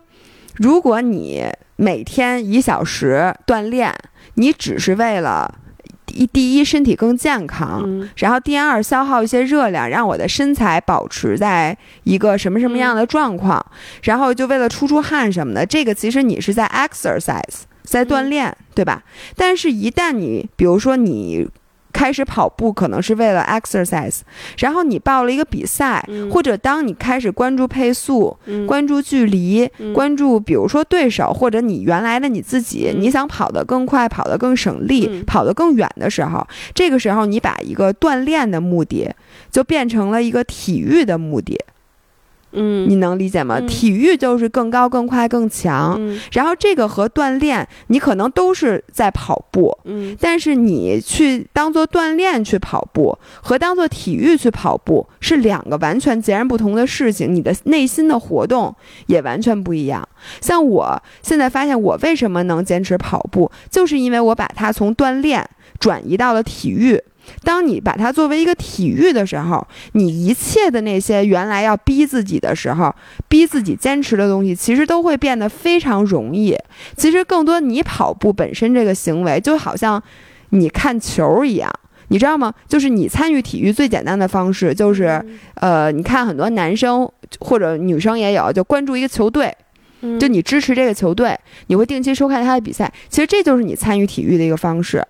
如果你每天一小时锻炼，你只是为了。一第一身体更健康，然后第二消耗一些热量，让我的身材保持在一个什么什么样的状况，然后就为了出出汗什么的，这个其实你是在 exercise，在锻炼，对吧？但是，一旦你比如说你。开始跑步可能是为了 exercise，然后你报了一个比赛，或者当你开始关注配速、关注距离、关注比如说对手或者你原来的你自己，你想跑得更快、跑得更省力、跑得更远的时候，这个时候你把一个锻炼的目的就变成了一个体育的目的。嗯，你能理解吗？体育就是更高、更快、更强。然后这个和锻炼，你可能都是在跑步。嗯，但是你去当做锻炼去跑步，和当做体育去跑步是两个完全截然不同的事情。你的内心的活动也完全不一样。像我现在发现，我为什么能坚持跑步，就是因为我把它从锻炼转移到了体育。当你把它作为一个体育的时候，你一切的那些原来要逼自己的时候，逼自己坚持的东西，其实都会变得非常容易。其实更多，你跑步本身这个行为，就好像你看球一样，你知道吗？就是你参与体育最简单的方式，就是呃，你看很多男生或者女生也有，就关注一个球队，就你支持这个球队，你会定期收看他的比赛。其实这就是你参与体育的一个方式。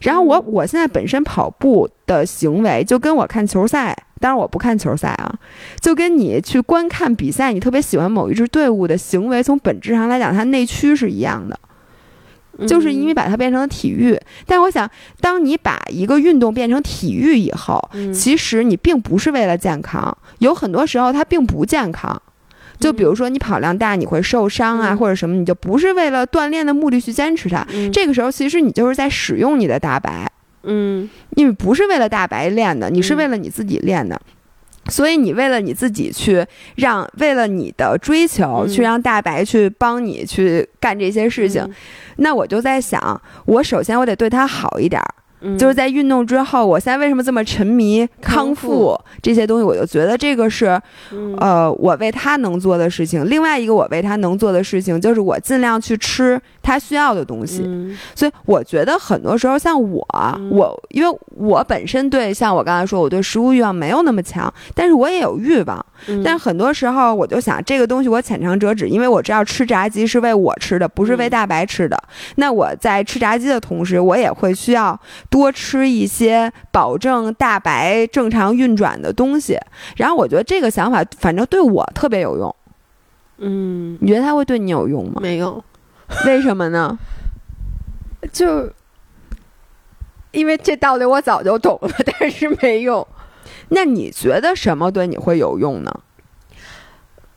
然后我我现在本身跑步的行为就跟我看球赛，当然我不看球赛啊，就跟你去观看比赛，你特别喜欢某一支队伍的行为，从本质上来讲，它内驱是一样的，就是因为把它变成了体育。但我想，当你把一个运动变成体育以后，其实你并不是为了健康，有很多时候它并不健康。就比如说你跑量大，你会受伤啊，或者什么，你就不是为了锻炼的目的去坚持它。这个时候其实你就是在使用你的大白，嗯，因为不是为了大白练的，你是为了你自己练的，所以你为了你自己去让，为了你的追求去让大白去帮你去干这些事情。那我就在想，我首先我得对他好一点。就是在运动之后，我现在为什么这么沉迷康复这些东西？我就觉得这个是，呃，我为他能做的事情。另外一个我为他能做的事情，就是我尽量去吃他需要的东西。所以我觉得很多时候，像我，我因为我本身对像我刚才说，我对食物欲望没有那么强，但是我也有欲望。但很多时候，我就想这个东西我浅尝辄止，因为我知道吃炸鸡是为我吃的，不是为大白吃的。那我在吃炸鸡的同时，我也会需要多吃一些保证大白正常运转的东西。然后我觉得这个想法，反正对我特别有用。嗯，你觉得它会对你有用吗？没有，为什么呢？就因为这道理我早就懂了，但是没用。那你觉得什么对你会有用呢？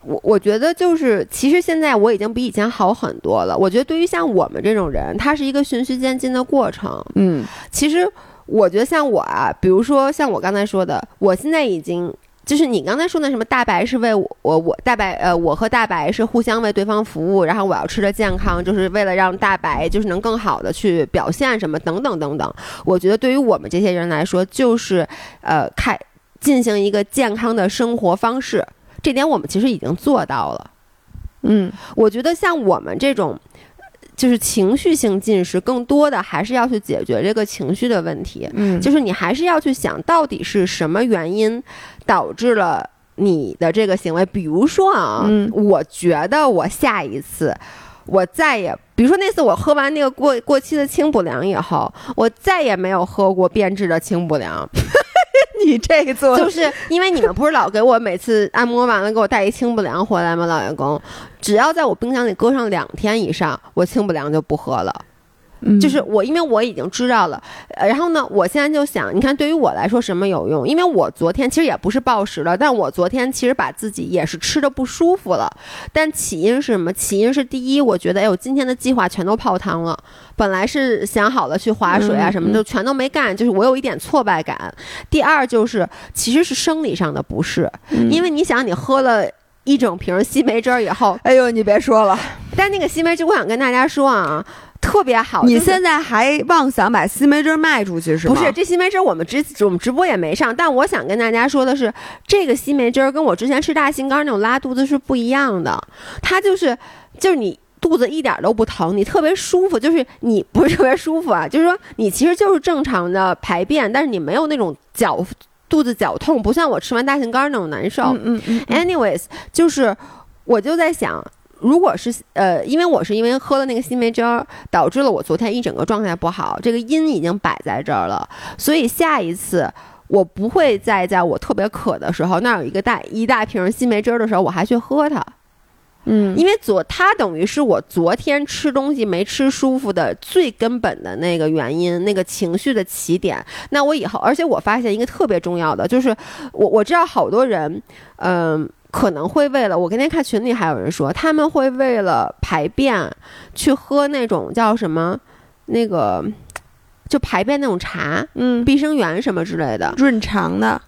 我我觉得就是，其实现在我已经比以前好很多了。我觉得对于像我们这种人，它是一个循序渐进的过程。嗯，其实我觉得像我啊，比如说像我刚才说的，我现在已经就是你刚才说的什么大白是为我我我大白呃，我和大白是互相为对方服务，然后我要吃的健康，就是为了让大白就是能更好的去表现什么等等等等。我觉得对于我们这些人来说，就是呃开。进行一个健康的生活方式，这点我们其实已经做到了。嗯，我觉得像我们这种，就是情绪性进食，更多的还是要去解决这个情绪的问题。嗯，就是你还是要去想到底是什么原因导致了你的这个行为。比如说啊，我觉得我下一次我再也，比如说那次我喝完那个过过期的清补凉以后，我再也没有喝过变质的清补凉。你这做就是因为你们不是老给我每次按摩完了给我带一清补凉回来吗？老员工，只要在我冰箱里搁上两天以上，我清补凉就不喝了。就是我，因为我已经知道了，然后呢，我现在就想，你看，对于我来说什么有用？因为我昨天其实也不是暴食了，但我昨天其实把自己也是吃的不舒服了。但起因是什么？起因是第一，我觉得哎，我今天的计划全都泡汤了。本来是想好了去划水啊什么的，全都没干，就是我有一点挫败感。第二就是，其实是生理上的不适，因为你想，你喝了一整瓶西梅汁儿以后，哎呦，你别说了。但那个西梅汁，我想跟大家说啊。特别好，你现在还妄想把西梅汁卖出去是吗？不是，这西梅汁我们直我们直播也没上，但我想跟大家说的是，这个西梅汁跟我之前吃大杏干那种拉肚子是不一样的，它就是就是你肚子一点都不疼，你特别舒服，就是你不是特别舒服啊，就是说你其实就是正常的排便，但是你没有那种绞肚子绞痛，不像我吃完大杏干那种难受。嗯嗯嗯。Anyways，就是我就在想。如果是呃，因为我是因为喝了那个西梅汁儿，导致了我昨天一整个状态不好，这个因已经摆在这儿了，所以下一次我不会再在我特别渴的时候，那有一个大一大瓶西梅汁儿的时候，我还去喝它，嗯，因为昨它等于是我昨天吃东西没吃舒服的最根本的那个原因，那个情绪的起点。那我以后，而且我发现一个特别重要的，就是我我知道好多人，嗯。可能会为了我，今天看群里还有人说，他们会为了排便去喝那种叫什么，那个就排便那种茶，嗯，碧生源什么之类的，润肠的。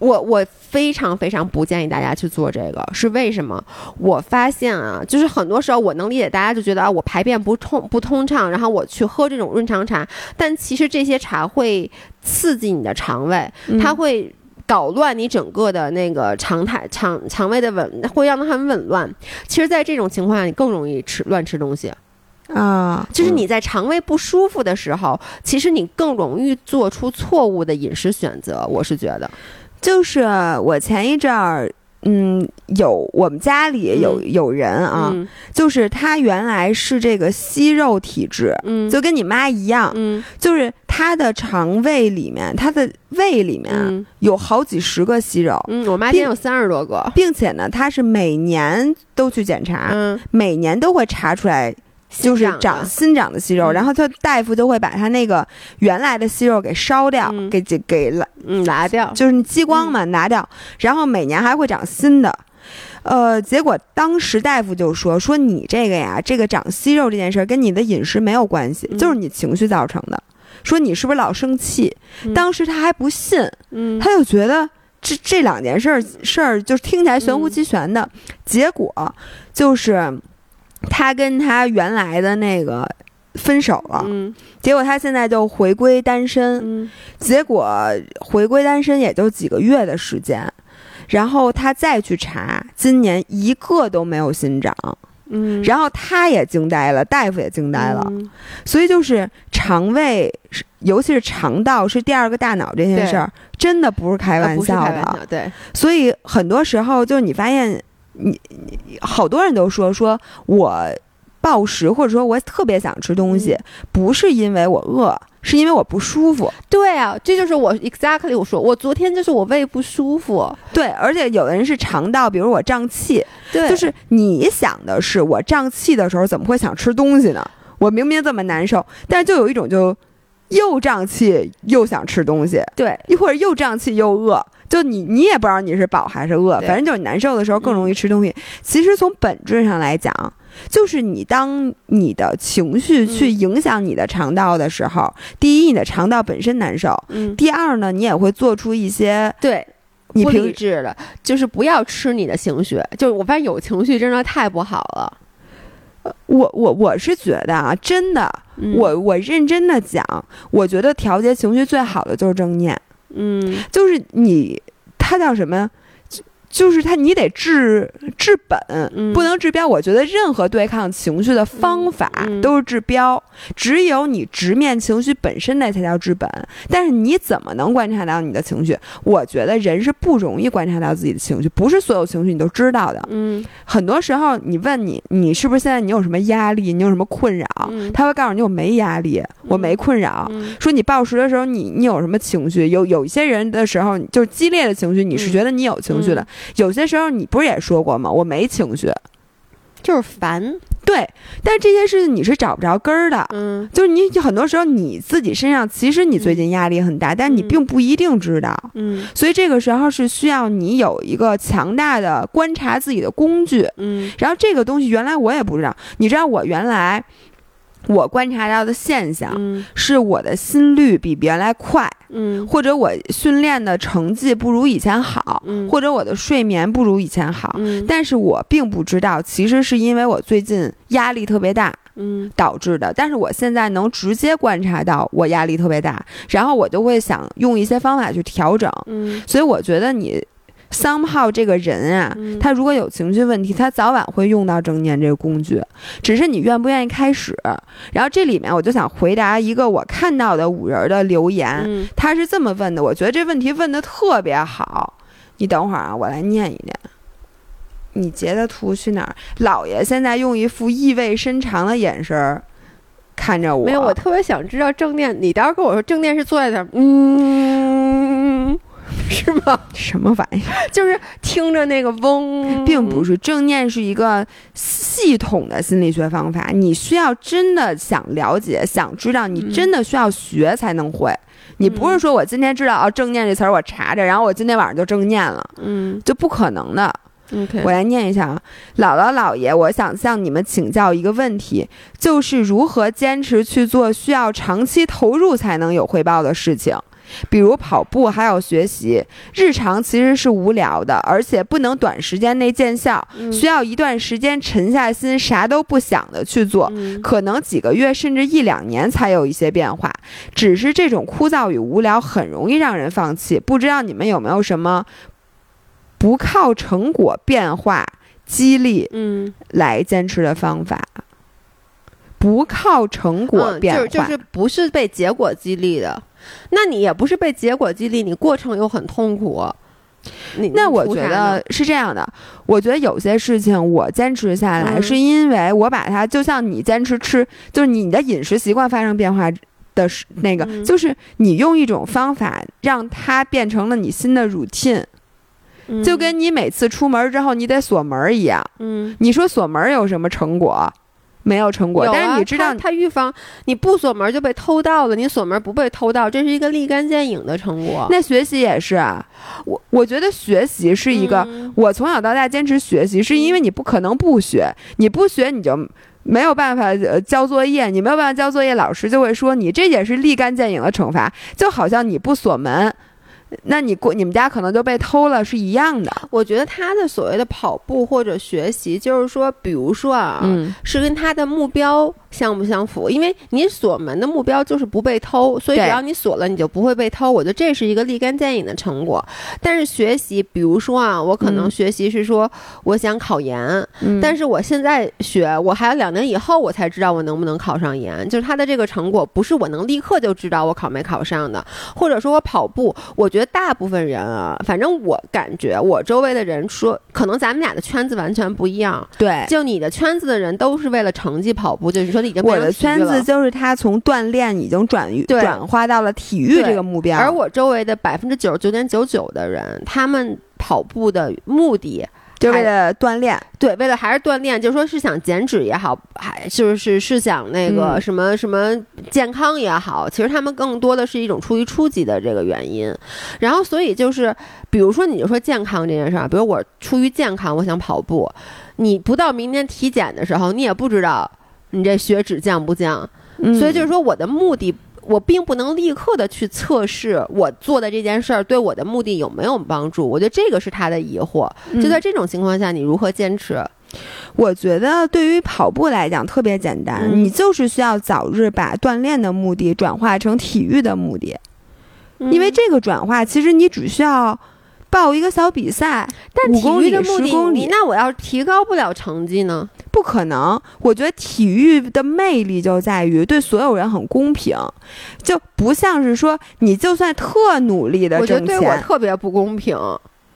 我我非常非常不建议大家去做这个，是为什么？我发现啊，就是很多时候我能理解大家就觉得啊，我排便不通不通畅，然后我去喝这种润肠茶，但其实这些茶会刺激你的肠胃，它会。搞乱你整个的那个肠态、肠肠胃的紊，会让它很紊乱。其实，在这种情况下，你更容易吃乱吃东西啊。就是你在肠胃不舒服的时候，其实你更容易做出错误的饮食选择。我是觉得，就是我前一阵儿。嗯，有我们家里有有人啊，就是他原来是这个息肉体质，嗯，就跟你妈一样，嗯，就是他的肠胃里面，他的胃里面有好几十个息肉，嗯，我妈现在有三十多个，并且呢，他是每年都去检查，嗯，每年都会查出来。就是长新长的息肉，然后他大夫就会把他那个原来的息肉给烧掉，给给给拿拿掉，就是激光嘛拿掉，然后每年还会长新的。呃，结果当时大夫就说说你这个呀，这个长息肉这件事跟你的饮食没有关系，就是你情绪造成的。说你是不是老生气？当时他还不信，他就觉得这这两件事儿事儿就听起来玄乎其玄的，结果就是。他跟他原来的那个分手了，结果他现在就回归单身，结果回归单身也就几个月的时间，然后他再去查，今年一个都没有新长，嗯，然后他也惊呆了，大夫也惊呆了，所以就是肠胃，尤其是肠道是第二个大脑这件事儿，真的不是开玩笑的，对，所以很多时候就是你发现。你你好多人都说说我暴食，或者说我特别想吃东西，不是因为我饿，是因为我不舒服。对啊，这就是我 exactly 我说，我昨天就是我胃不舒服。对，而且有的人是肠道，比如我胀气。对，就是你想的是我胀气的时候怎么会想吃东西呢？我明明这么难受，但是就有一种就又胀气又想吃东西。对，一会儿又胀气又饿。就你，你也不知道你是饱还是饿，反正就是难受的时候更容易吃东西。其实从本质上来讲，就是你当你的情绪去影响你的肠道的时候，第一，你的肠道本身难受；第二呢，你也会做出一些对不理智的，就是不要吃你的情绪。就是我发现有情绪真的太不好了。我我我是觉得啊，真的，我我认真的讲，我觉得调节情绪最好的就是正念。嗯，就是你，它叫什么？就是他，你得治治本，不能治标。我觉得任何对抗情绪的方法都是治标，只有你直面情绪本身，那才叫治本。但是你怎么能观察到你的情绪？我觉得人是不容易观察到自己的情绪，不是所有情绪你都知道的。嗯，很多时候你问你，你是不是现在你有什么压力？你有什么困扰？他会告诉你我没压力，我没困扰。说你暴食的时候，你你有什么情绪？有有一些人的时候，就是激烈的情绪，你是觉得你有情绪的。有些时候你不是也说过吗？我没情绪，就是烦。对，但这些事情你是找不着根儿的。嗯，就是你很多时候你自己身上其实你最近压力很大，但你并不一定知道。嗯，所以这个时候是需要你有一个强大的观察自己的工具。嗯，然后这个东西原来我也不知道，你知道我原来。我观察到的现象是，我的心率比原来快，嗯，或者我训练的成绩不如以前好，嗯，或者我的睡眠不如以前好，嗯，但是我并不知道，其实是因为我最近压力特别大，嗯，导致的。但是我现在能直接观察到我压力特别大，然后我就会想用一些方法去调整，嗯，所以我觉得你。Somehow 这个人啊，他如果有情绪问题，他早晚会用到正念这个工具，只是你愿不愿意开始。然后这里面我就想回答一个我看到的五人的留言，他是这么问的，我觉得这问题问的特别好。你等会儿啊，我来念一念。你截的图去哪儿？老爷现在用一副意味深长的眼神看着我。没有，我特别想知道正念。你待会儿跟我说正念是坐在那儿，嗯。是吗？什么玩意儿？就是听着那个嗡，并不是正念是一个系统的心理学方法。你需要真的想了解、想知道，你真的需要学才能会。你不是说我今天知道哦，正念这词儿我查着，然后我今天晚上就正念了，嗯，就不可能的。OK，我来念一下啊，姥姥姥爷，我想向你们请教一个问题，就是如何坚持去做需要长期投入才能有回报的事情。比如跑步，还有学习，日常其实是无聊的，而且不能短时间内见效，需要一段时间沉下心，啥都不想的去做，可能几个月甚至一两年才有一些变化。只是这种枯燥与无聊很容易让人放弃。不知道你们有没有什么不靠成果变化激励，嗯，来坚持的方法？不靠成果变化，就是不是被结果激励的。那你也不是被结果激励，你过程又很痛苦。你那我觉得是这样的，我觉得有些事情我坚持下来，是因为我把它就像你坚持吃，就是你的饮食习惯发生变化的那个，就是你用一种方法让它变成了你新的 routine，就跟你每次出门之后你得锁门一样。嗯，你说锁门有什么成果？没有成果，但是你知道，他预防你不锁门就被偷盗了，你锁门不被偷盗，这是一个立竿见影的成果。那学习也是啊，我我觉得学习是一个，我从小到大坚持学习，是因为你不可能不学，你不学你就没有办法交作业，你没有办法交作业，老师就会说你，这也是立竿见影的惩罚，就好像你不锁门。那你过你们家可能就被偷了，是一样的。我觉得他的所谓的跑步或者学习，就是说，比如说啊，是跟他的目标。相不相符？因为你锁门的目标就是不被偷，所以只要你锁了，你就不会被偷。我觉得这是一个立竿见影的成果。但是学习，比如说啊，我可能学习是说我想考研，但是我现在学，我还有两年以后我才知道我能不能考上研。就是他的这个成果不是我能立刻就知道我考没考上的。或者说我跑步，我觉得大部分人啊，反正我感觉我周围的人说，可能咱们俩的圈子完全不一样。对，就你的圈子的人都是为了成绩跑步，就是说。我的圈子就是他从锻炼已经转转化到了体育这个目标，而我周围的百分之九十九点九九的人，他们跑步的目的就是为了锻炼，对，为了还是锻炼，就说是想减脂也好，还就是是想那个什么什么健康也好，其实他们更多的是一种出于初级的这个原因。然后，所以就是，比如说你就说健康这件事儿，比如我出于健康，我想跑步，你不到明年体检的时候，你也不知道。你这血脂降不降？所以就是说，我的目的，我并不能立刻的去测试我做的这件事儿对我的目的有没有帮助。我觉得这个是他的疑惑。就在这种情况下，你如何坚持？我觉得对于跑步来讲特别简单，你就是需要早日把锻炼的目的转化成体育的目的，因为这个转化其实你只需要。报一个小比赛，但体育的目的，那我要提高不了成绩呢？不可能。我觉得体育的魅力就在于对所有人很公平，就不像是说你就算特努力的挣钱，对我特别不公平。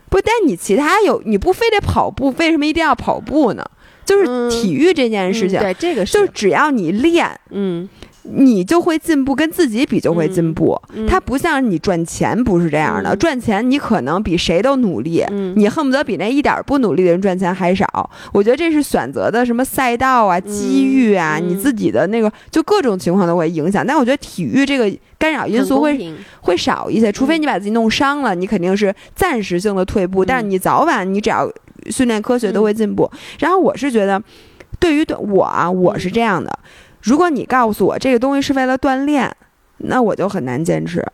不，但你其他有，你不非得跑步，为什么一定要跑步呢？就是体育这件事情，对这个是，就只要你练，嗯。你就会进步，跟自己比就会进步。它不像你赚钱，不是这样的。赚钱你可能比谁都努力，你恨不得比那一点不努力的人赚钱还少。我觉得这是选择的什么赛道啊、机遇啊，你自己的那个就各种情况都会影响。但我觉得体育这个干扰因素会会少一些，除非你把自己弄伤了，你肯定是暂时性的退步。但是你早晚你只要训练科学都会进步。然后我是觉得，对于我啊，我是这样的。如果你告诉我这个东西是为了锻炼，那我就很难坚持。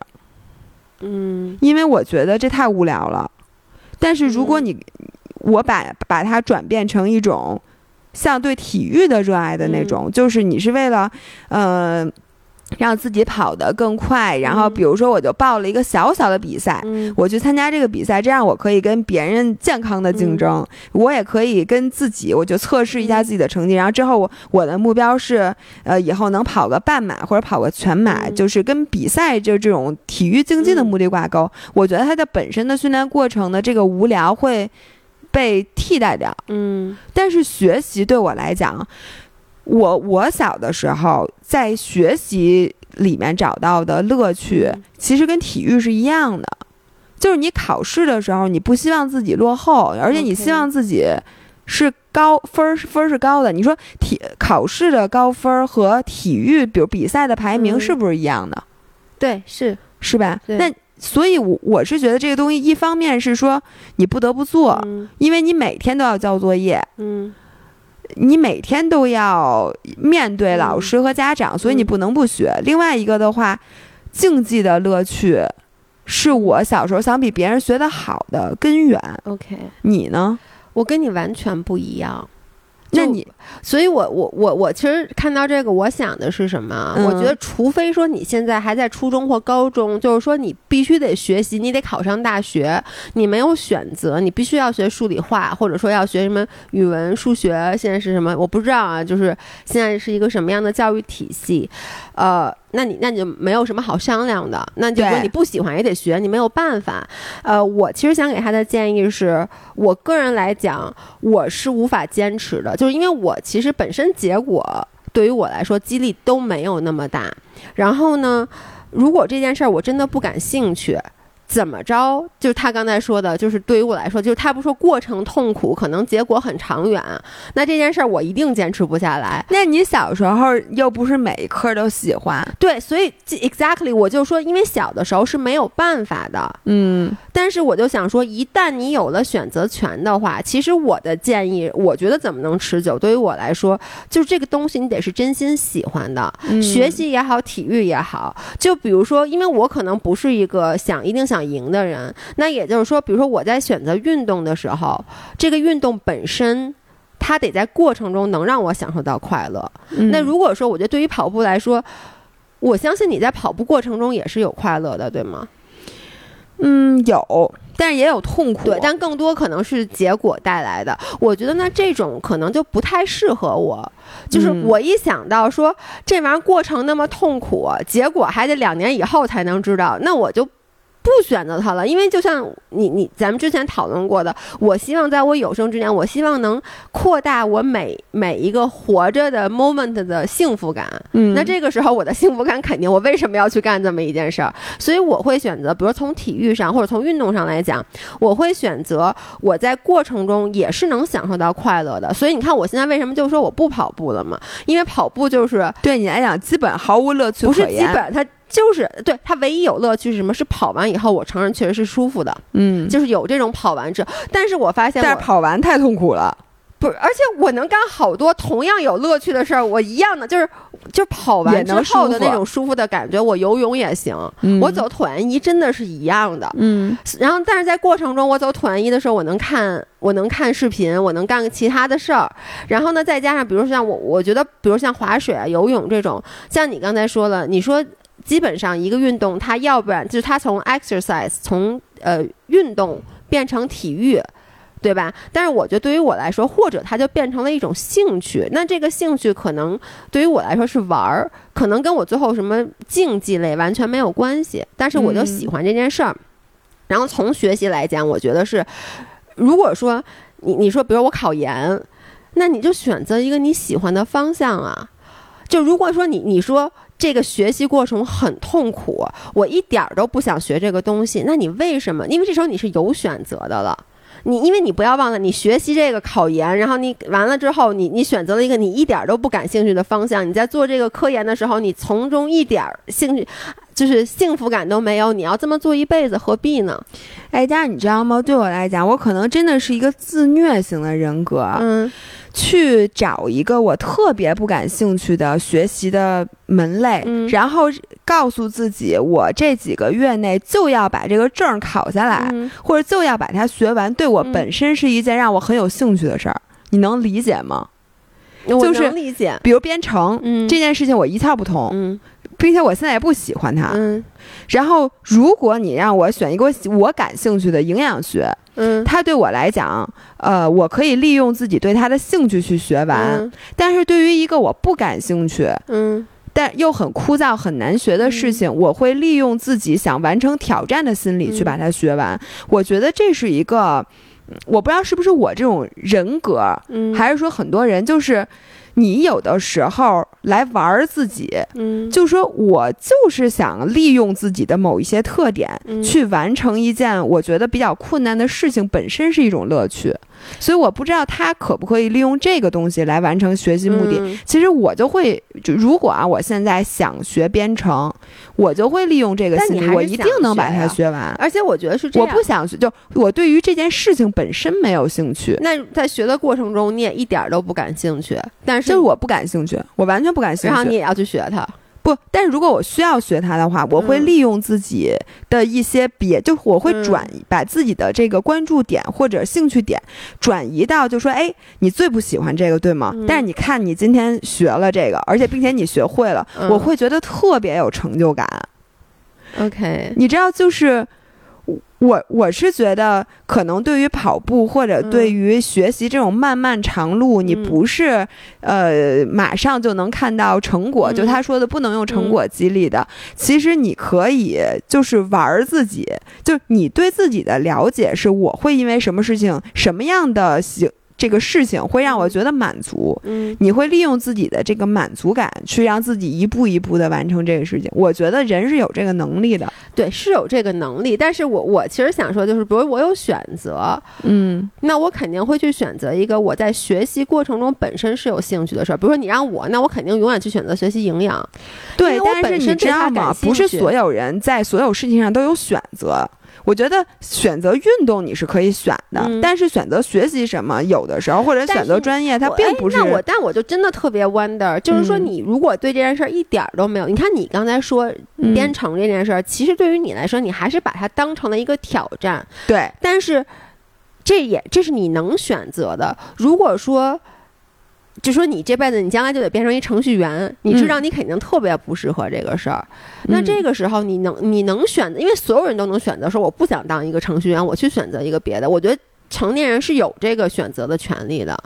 嗯，因为我觉得这太无聊了。但是如果你我把把它转变成一种像对体育的热爱的那种，就是你是为了，呃。让自己跑得更快，然后比如说我就报了一个小小的比赛，我去参加这个比赛，这样我可以跟别人健康的竞争，我也可以跟自己，我就测试一下自己的成绩，然后之后我我的目标是，呃，以后能跑个半马或者跑个全马，就是跟比赛就这种体育竞技的目的挂钩。我觉得它的本身的训练过程的这个无聊会被替代掉，嗯，但是学习对我来讲。我我小的时候在学习里面找到的乐趣，其实跟体育是一样的，就是你考试的时候，你不希望自己落后，而且你希望自己是高分儿，分儿是高的。你说体考试的高分儿和体育，比如比赛的排名是不是一样的？对，是是吧？那所以，我我是觉得这个东西，一方面是说你不得不做，因为你每天都要交作业，嗯。你每天都要面对老师和家长，所以你不能不学。另外一个的话，竞技的乐趣是我小时候想比别人学的好的根源。OK，你呢？我跟你完全不一样。那你，所以我我我我其实看到这个，我想的是什么？我觉得，除非说你现在还在初中或高中，就是说你必须得学习，你得考上大学，你没有选择，你必须要学数理化，或者说要学什么语文、数学。现在是什么？我不知道啊，就是现在是一个什么样的教育体系？呃。那你那你就没有什么好商量的，那就说你不喜欢也得学，你没有办法。呃，我其实想给他的建议是，我个人来讲，我是无法坚持的，就是因为我其实本身结果对于我来说激励都没有那么大。然后呢，如果这件事儿我真的不感兴趣。怎么着？就是他刚才说的，就是对于我来说，就是他不说过程痛苦，可能结果很长远。那这件事儿我一定坚持不下来。那你小时候又不是每一科都喜欢，对，所以 exactly 我就说，因为小的时候是没有办法的，嗯。但是我就想说，一旦你有了选择权的话，其实我的建议，我觉得怎么能持久？对于我来说，就是这个东西你得是真心喜欢的，学习也好，体育也好。就比如说，因为我可能不是一个想一定想。想赢的人，那也就是说，比如说我在选择运动的时候，这个运动本身，它得在过程中能让我享受到快乐。那如果说，我觉得对于跑步来说，我相信你在跑步过程中也是有快乐的，对吗？嗯，有，但是也有痛苦。对，但更多可能是结果带来的。我觉得那这种可能就不太适合我。就是我一想到说这玩意儿过程那么痛苦，结果还得两年以后才能知道，那我就。不选择它了，因为就像你你咱们之前讨论过的，我希望在我有生之年，我希望能扩大我每每一个活着的 moment 的幸福感。嗯，那这个时候我的幸福感肯定，我为什么要去干这么一件事儿？所以我会选择，比如从体育上或者从运动上来讲，我会选择我在过程中也是能享受到快乐的。所以你看，我现在为什么就说我不跑步了嘛？因为跑步就是对你来讲基本毫无乐趣，不是基本它。就是对他唯一有乐趣是什么？是跑完以后，我承认确实是舒服的，嗯，就是有这种跑完之后。但是我发现，但是跑完太痛苦了，不是？而且我能干好多同样有乐趣的事儿，我一样的就是，就跑完之后的那种舒服的感觉。我游泳也行，我走椭圆仪真的是一样的，嗯。然后，但是在过程中，我走椭圆仪的时候，我能看，我能看视频，我能干个其他的事儿。然后呢，再加上比如像我，我觉得，比如像划水啊、游泳这种，像你刚才说了，你说。基本上一个运动，它要不然就是它从 exercise 从呃运动变成体育。对吧？但是我觉得对于我来说，或者它就变成了一种兴趣。那这个兴趣可能对于我来说是玩儿，可能跟我最后什么竞技类完全没有关系。但是我就喜欢这件事儿。然后从学习来讲，我觉得是，如果说你你说，比如我考研，那你就选择一个你喜欢的方向啊。就如果说你你说这个学习过程很痛苦，我一点儿都不想学这个东西，那你为什么？因为这时候你是有选择的了。你因为你不要忘了，你学习这个考研，然后你完了之后，你你选择了一个你一点都不感兴趣的方向。你在做这个科研的时候，你从中一点兴趣，就是幸福感都没有。你要这么做一辈子，何必呢？哎，佳，你知道吗？对我来讲，我可能真的是一个自虐型的人格。嗯。去找一个我特别不感兴趣的学习的门类，然后告诉自己，我这几个月内就要把这个证考下来，或者就要把它学完。对我本身是一件让我很有兴趣的事儿，你能理解吗？就是理解，比如编程这件事情，我一窍不通，并且我现在也不喜欢它。然后，如果你让我选一个我感兴趣的营养学。嗯，它对我来讲，呃，我可以利用自己对它的兴趣去学完。但是对于一个我不感兴趣，嗯，但又很枯燥、很难学的事情，我会利用自己想完成挑战的心理去把它学完。我觉得这是一个，我不知道是不是我这种人格，还是说很多人就是。你有的时候来玩自己，嗯，就说我就是想利用自己的某一些特点，去完成一件我觉得比较困难的事情，本身是一种乐趣。所以我不知道他可不可以利用这个东西来完成学习目的。其实我就会，就如果啊，我现在想学编程，我就会利用这个心理，我一定能把它学完。而且我觉得是这样，我不想学，就我对于这件事情本身没有兴趣。那在学的过程中，你也一点都不感兴趣，但是就是我不感兴趣，我完全不感兴趣。然后你也要去学它。不，但是如果我需要学它的话，我会利用自己的一些别，就我会转把自己的这个关注点或者兴趣点转移到，就说，哎，你最不喜欢这个，对吗？但是你看，你今天学了这个，而且并且你学会了，我会觉得特别有成就感。OK，你知道，就是。我我是觉得，可能对于跑步或者对于学习这种漫漫长路，你不是呃马上就能看到成果。就他说的不能用成果激励的，其实你可以就是玩自己，就你对自己的了解是，我会因为什么事情什么样的行。这个事情会让我觉得满足，嗯，你会利用自己的这个满足感去让自己一步一步的完成这个事情。我觉得人是有这个能力的，对，是有这个能力。但是我我其实想说，就是比如我有选择，嗯，那我肯定会去选择一个我在学习过程中本身是有兴趣的事儿。比如说你让我，那我肯定永远去选择学习营养，对。但是你知道吗？不是所有人在所有事情上都有选择。我觉得选择运动你是可以选的，但是选择学习什么，有的时候或者选择专业，它并不是。那我，但我就真的特别 wonder，就是说，你如果对这件事儿一点儿都没有，你看你刚才说编程这件事儿，其实对于你来说，你还是把它当成了一个挑战。对，但是这也这是你能选择的。如果说。就说你这辈子，你将来就得变成一程序员，你知道你肯定特别不适合这个事儿。那这个时候，你能你能选择，因为所有人都能选择说我不想当一个程序员，我去选择一个别的。我觉得成年人是有这个选择的权利的。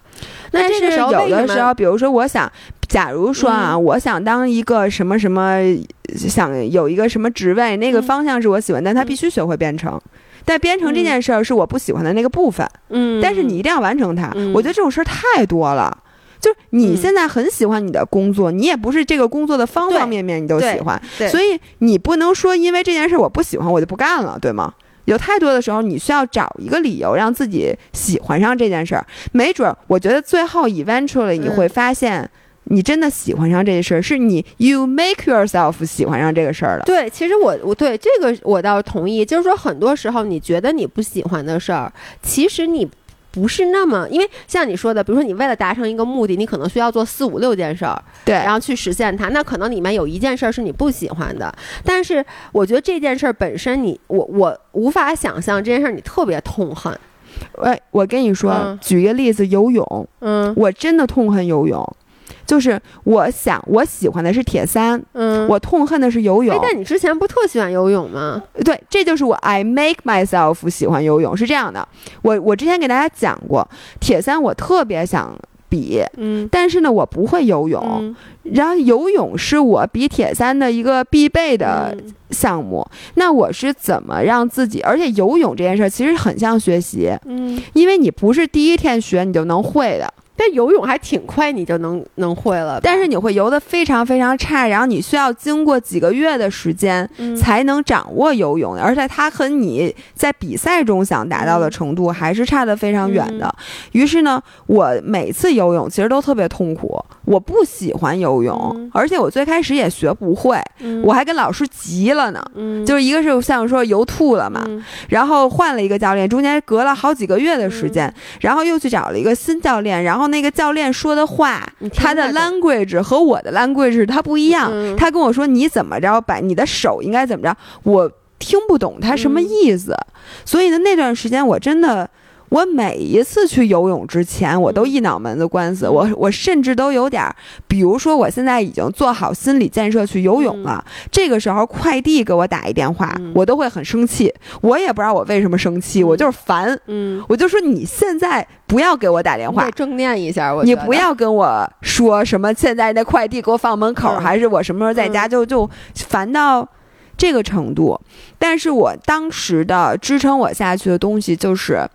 那这个时候，有的时候，比如说，我想，假如说啊，我想当一个什么什么，想有一个什么职位，那个方向是我喜欢，但他必须学会编程。但编程这件事儿是我不喜欢的那个部分。嗯，但是你一定要完成它。我觉得这种事儿太多了。就是你现在很喜欢你的工作，你也不是这个工作的方方面面你都喜欢，所以你不能说因为这件事我不喜欢我就不干了，对吗？有太多的时候你需要找一个理由让自己喜欢上这件事儿。没准儿，我觉得最后 eventually 你会发现，你真的喜欢上这件事儿，是你 you make yourself 喜欢上这个事儿了。对，其实我我对这个我倒是同意，就是说很多时候你觉得你不喜欢的事儿，其实你。不是那么，因为像你说的，比如说你为了达成一个目的，你可能需要做四五六件事儿，对，然后去实现它。那可能里面有一件事儿是你不喜欢的，但是我觉得这件事儿本身，你我我无法想象这件事儿你特别痛恨。哎，我跟你说，举一个例子，游泳，嗯，我真的痛恨游泳。就是我想我喜欢的是铁三，嗯，我痛恨的是游泳。但你之前不特喜欢游泳吗？对，这就是我 I make myself 喜欢游泳是这样的。我我之前给大家讲过，铁三我特别想。比，嗯，但是呢，我不会游泳，然后游泳是我比铁三的一个必备的项目。那我是怎么让自己？而且游泳这件事儿其实很像学习，嗯，因为你不是第一天学你就能会的。但游泳还挺快，你就能能会了。但是你会游得非常非常差，然后你需要经过几个月的时间才能掌握游泳，而且它和你在比赛中想达到的程度还是差得非常远的。于是呢，我每次游泳其实都特别痛苦，我不喜欢游泳，而且我最开始也学不会，我还跟老师急了呢。就是一个是像说游吐了嘛，然后换了一个教练，中间隔了好几个月的时间，然后又去找了一个新教练，然后。那个教练说的话，他的 language 和我的 language 他不一样。他跟我说你怎么着，把你的手应该怎么着，我听不懂他什么意思。所以呢，那段时间我真的。我每一次去游泳之前，我都一脑门子官司。我我甚至都有点儿，比如说我现在已经做好心理建设去游泳了，这个时候快递给我打一电话，我都会很生气。我也不知道我为什么生气，我就是烦。嗯，我就说你现在不要给我打电话，正念一下。我你不要跟我说什么现在那快递给我放门口，还是我什么时候在家，就就烦到这个程度。但是我当时的支撑我下去的东西就是。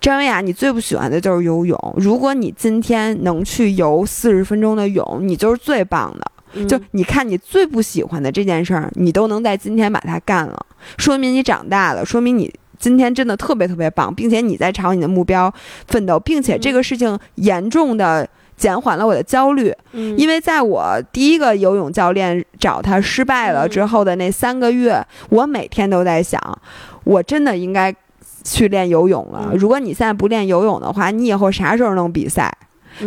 张文雅，你最不喜欢的就是游泳。如果你今天能去游四十分钟的泳，你就是最棒的。就你看，你最不喜欢的这件事儿，你都能在今天把它干了，说明你长大了，说明你今天真的特别特别棒，并且你在朝你的目标奋斗，并且这个事情严重的减缓了我的焦虑。因为在我第一个游泳教练找他失败了之后的那三个月，我每天都在想，我真的应该。去练游泳了。如果你现在不练游泳的话，你以后啥时候能比赛？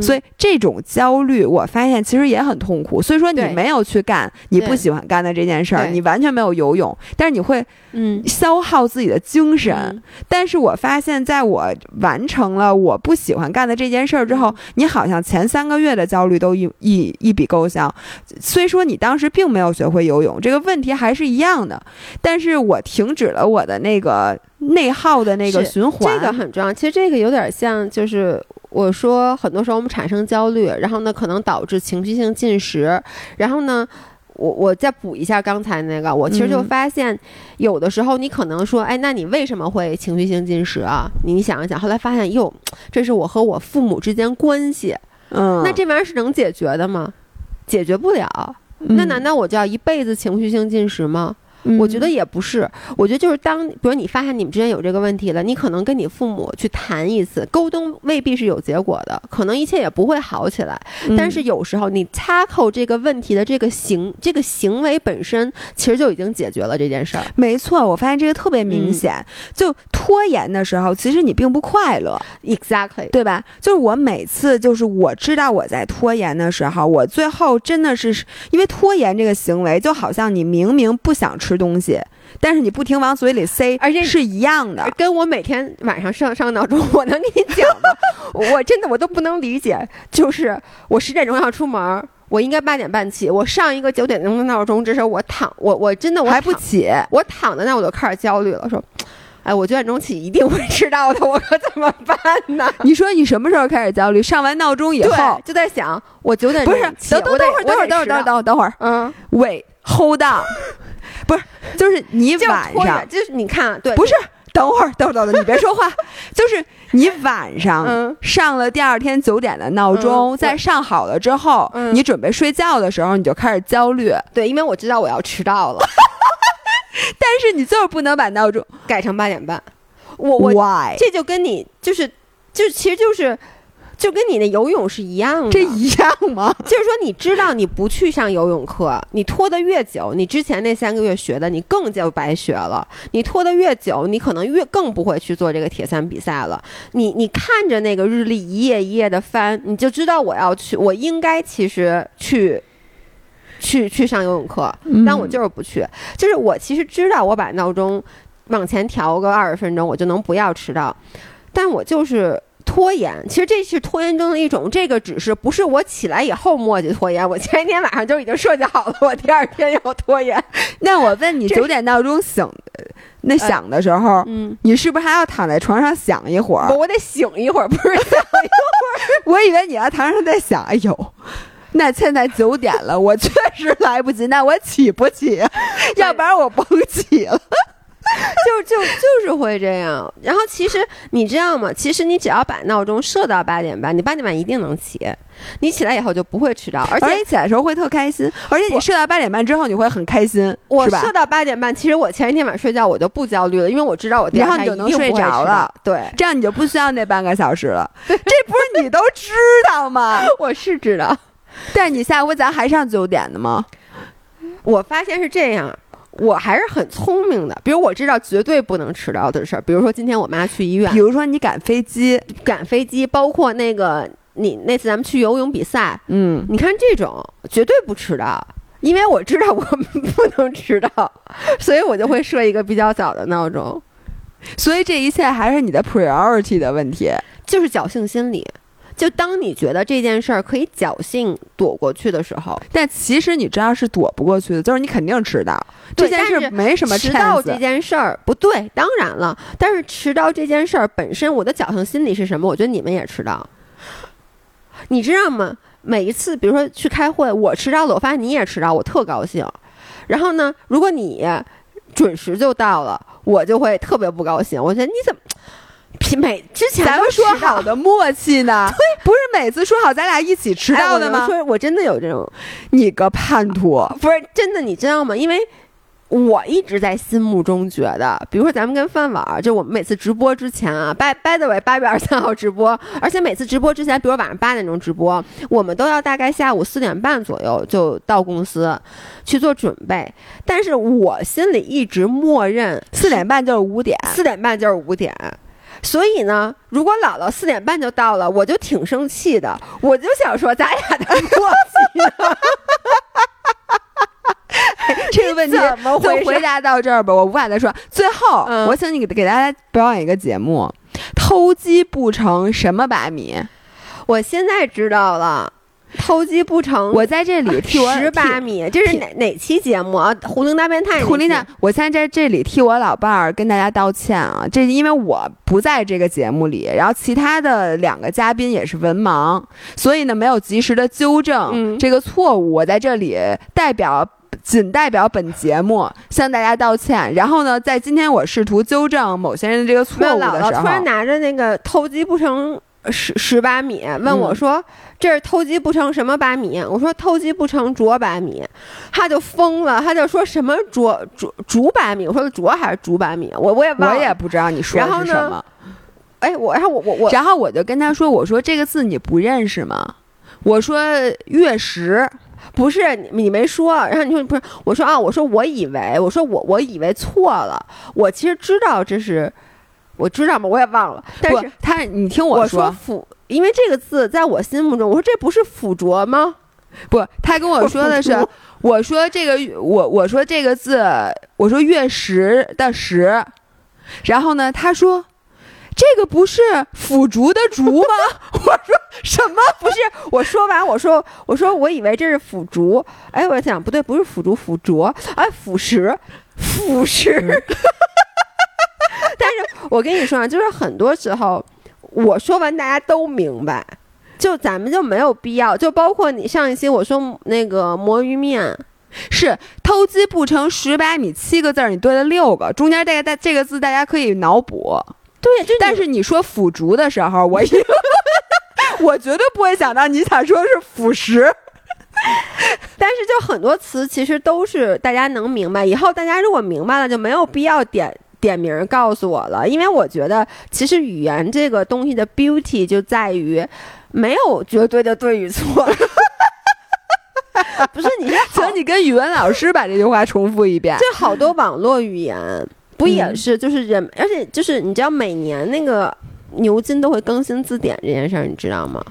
所以这种焦虑，我发现其实也很痛苦。所以说，你没有去干你不喜欢干的这件事儿，你完全没有游泳，但是你会嗯消耗自己的精神。但是我发现，在我完成了我不喜欢干的这件事儿之后，你好像前三个月的焦虑都一一一笔勾销。虽说你当时并没有学会游泳，这个问题还是一样的，但是我停止了我的那个。内耗的那个循环，这个很重要。其实这个有点像，就是我说很多时候我们产生焦虑，然后呢可能导致情绪性进食。然后呢，我我再补一下刚才那个，我其实就发现，有的时候你可能说，哎，那你为什么会情绪性进食啊？你想一想，后来发现，哟，这是我和我父母之间关系。嗯，那这玩意儿是能解决的吗？解决不了。那难道我就要一辈子情绪性进食吗？我觉得也不是，我觉得就是当比如你发现你们之间有这个问题了，你可能跟你父母去谈一次，沟通未必是有结果的，可能一切也不会好起来。但是有时候你插扣这个问题的这个行这个行为本身，其实就已经解决了这件事儿。没错，我发现这个特别明显。就拖延的时候，其实你并不快乐，exactly，对吧？就是我每次就是我知道我在拖延的时候，我最后真的是因为拖延这个行为，就好像你明明不想吃。吃东西，但是你不停往嘴里塞，而且是一样的，跟我每天晚上上上闹钟，我能跟你讲吗？我真的我都不能理解，就是我十点钟要出门，我应该八点半起，我上一个九点钟的闹钟，这时候我躺，我我真的我还不起，我躺在那我就开始焦虑了，说，哎，我九点钟起一定会迟到的，我可怎么办呢？你说你什么时候开始焦虑？上完闹钟以后就在想，我九点不是等等等会儿等会儿等会儿等会儿等会儿，嗯，Wait hold on。不是，就是你晚上，就是你看，对，不是，等会儿，等会儿，等会儿，你别说话，就是你晚上上了第二天九点的闹钟，在上好了之后，你准备睡觉的时候，你就开始焦虑，对，因为我知道我要迟到了，但是你就是不能把闹钟改成八点半，我我这就跟你就是，就其实就是。就跟你那游泳是一样的，这一样吗？就是说，你知道你不去上游泳课，你拖得越久，你之前那三个月学的，你更就白学了。你拖得越久，你可能越更不会去做这个铁三比赛了。你你看着那个日历一页一页的翻，你就知道我要去，我应该其实去，去去上游泳课，但我就是不去。就是我其实知道，我把闹钟往前调个二十分钟，我就能不要迟到，但我就是。拖延，其实这是拖延中的一种。这个只是不是我起来以后磨叽拖延，我前一天晚上就已经设计好了，我第二天要拖延。那我问你，九点闹钟醒，那响的时候，嗯，你是不是还要躺在床上想一会儿？我得醒一会儿，不是想一会儿。我以为你要躺上再想。哎呦，那现在九点了，我确实来不及。那我起不起？要不然我甭起了。就就就是会这样，然后其实你知道吗？其实你只要把闹钟设到八点半，你八点半一定能起。你起来以后就不会迟到，而且你起来的时候会特开心。而且你设到八点半之后，你会很开心。我设到八点半，其实我前一天晚上睡觉我就不焦虑了，因为我知道我第二天就能睡着了。对，这样你就不需要那半个小时了。这不是你都知道吗？我是知道，但是你下回咱还上九点的吗？我发现是这样。我还是很聪明的，比如我知道绝对不能迟到的事儿，比如说今天我妈去医院，比如说你赶飞机，赶飞机，包括那个你那次咱们去游泳比赛，嗯，你看这种绝对不迟到，因为我知道我不能迟到，所以我就会设一个比较早的闹钟，所以这一切还是你的 priority 的问题，就是侥幸心理。就当你觉得这件事儿可以侥幸躲过去的时候，但其实你知道是躲不过去的，就是你肯定迟到。这件事没什么迟到这件事儿不对，当然了，但是迟到这件事儿本身，我的侥幸心理是什么？我觉得你们也迟到，你知道吗？每一次，比如说去开会，我迟到了，我发现你也迟到，我特高兴。然后呢，如果你准时就到了，我就会特别不高兴。我觉得你怎么？每之前咱们说好的默契呢？对，不是每次说好咱俩一起迟到的吗？说，我真的有这种，你个叛徒！不是真的，你知道吗？因为我一直在心目中觉得，比如说咱们跟饭碗，就我们每次直播之前啊，by by the way，八月二十三号直播，而且每次直播之前，比如晚上八点钟直播，我们都要大概下午四点半左右就到公司去做准备。但是我心里一直默认四点半就是五点，四点半就是五点。所以呢，如果姥姥四点半就到了，我就挺生气的。我就想说，咱俩的过期了？这个问题就回答到这儿吧，我无法再说。最后，我请你给大家表演一个节目：偷鸡不成什么把米。我现在知道了。偷鸡不成，我在这里 替我十八米，这是哪哪期节目啊？胡灵大变态，胡灵大，我现在在这里替我老伴儿跟大家道歉啊！这因为我不在这个节目里，然后其他的两个嘉宾也是文盲，所以呢没有及时的纠正这个错误。我在这里代表，仅代表本节目向大家道歉。然后呢，在今天我试图纠正某些人的这个错误的时候，突然拿着那个偷鸡不成。十十八米，问我说：“这是偷鸡不成什么把米？”我说：“偷鸡不成啄把米。”他就疯了，他就说什么啄啄竹把米？我说啄还是竹把米？我我也忘了我也不知道你说的是什么。哎，我然后我我我，然后我就跟他说：“我说这个字你不认识吗？”我说“月食”，不是你你没说。然后你说不是，我说啊，我说我以为，我说我我以为错了，我其实知道这是。我知道吗？我也忘了。但是他，你听我说，辅，因为这个字在我心目中，我说这不是腐竹吗？不，他跟我说的是，我说这个，我我说这个字，我说月食的食，然后呢，他说这个不是腐竹的竹吗？我说什么？不是？我说完，我说我说我以为这是腐竹，哎，我想不对，不是腐竹，腐竹，哎，腐蚀，腐蚀。但是我跟你说啊，就是很多时候我说完大家都明白，就咱们就没有必要。就包括你上一期我说那个魔芋面是偷鸡不成蚀把米七个字儿，你对了六个，中间这个大这个字大家可以脑补。对，但是你说腐竹的时候，我 我绝对不会想到你想说是腐蚀。但是就很多词其实都是大家能明白，以后大家如果明白了，就没有必要点。点名告诉我了，因为我觉得其实语言这个东西的 beauty 就在于没有绝对的对与错。不是你，请你跟语文老师把这句话重复一遍。就好多网络语言不也是，就是人，而且就是你知道每年那个牛津都会更新字典这件事儿，你知道吗？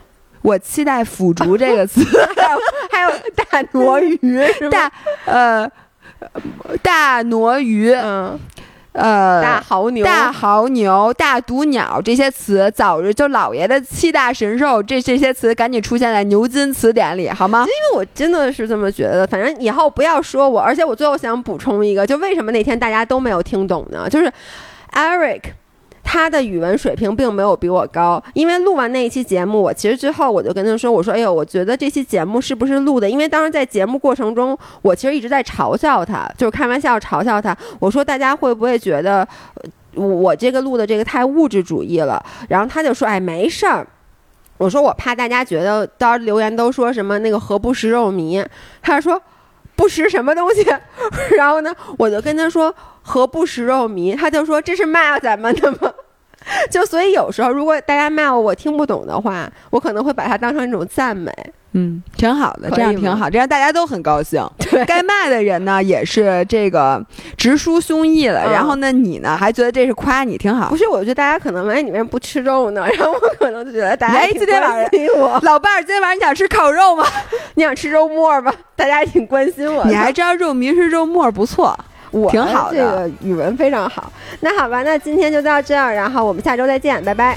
我期待“腐竹”这个词，还有大 挪鱼，大呃大挪鱼，嗯。呃，大豪牛、大豪牛、大毒鸟这些词，早日就老爷的七大神兽，这这些词赶紧出现在牛津词典里，好吗？因为我真的是这么觉得。反正以后不要说我，而且我最后想补充一个，就为什么那天大家都没有听懂呢？就是 Eric。他的语文水平并没有比我高，因为录完那一期节目，我其实之后我就跟他说：“我说，哎呦，我觉得这期节目是不是录的？因为当时在节目过程中，我其实一直在嘲笑他，就是开玩笑嘲笑他。我说大家会不会觉得我这个录的这个太物质主义了？然后他就说：哎，没事儿。我说我怕大家觉得到时留言都说什么那个何不食肉糜。他说不食什么东西。然后呢，我就跟他说。”何不食肉糜？他就说这是骂咱们的吗？就所以有时候如果大家骂我我听不懂的话，我可能会把它当成一种赞美。嗯，挺好的，这样挺好，这样大家都很高兴。对，该骂的人呢也是这个直抒胸臆了。然后呢，你呢还觉得这是夸你挺好？不是，我觉得大家可能哎，你为什么不吃肉呢？然后我可能就觉得大家今天晚上我老伴儿今天晚上你想吃烤肉吗？你想吃肉末吗？大家挺关心我。你还知道肉糜是肉末，不错。我挺好的，这个语文非常好。那好吧，那今天就到这儿，然后我们下周再见，拜拜。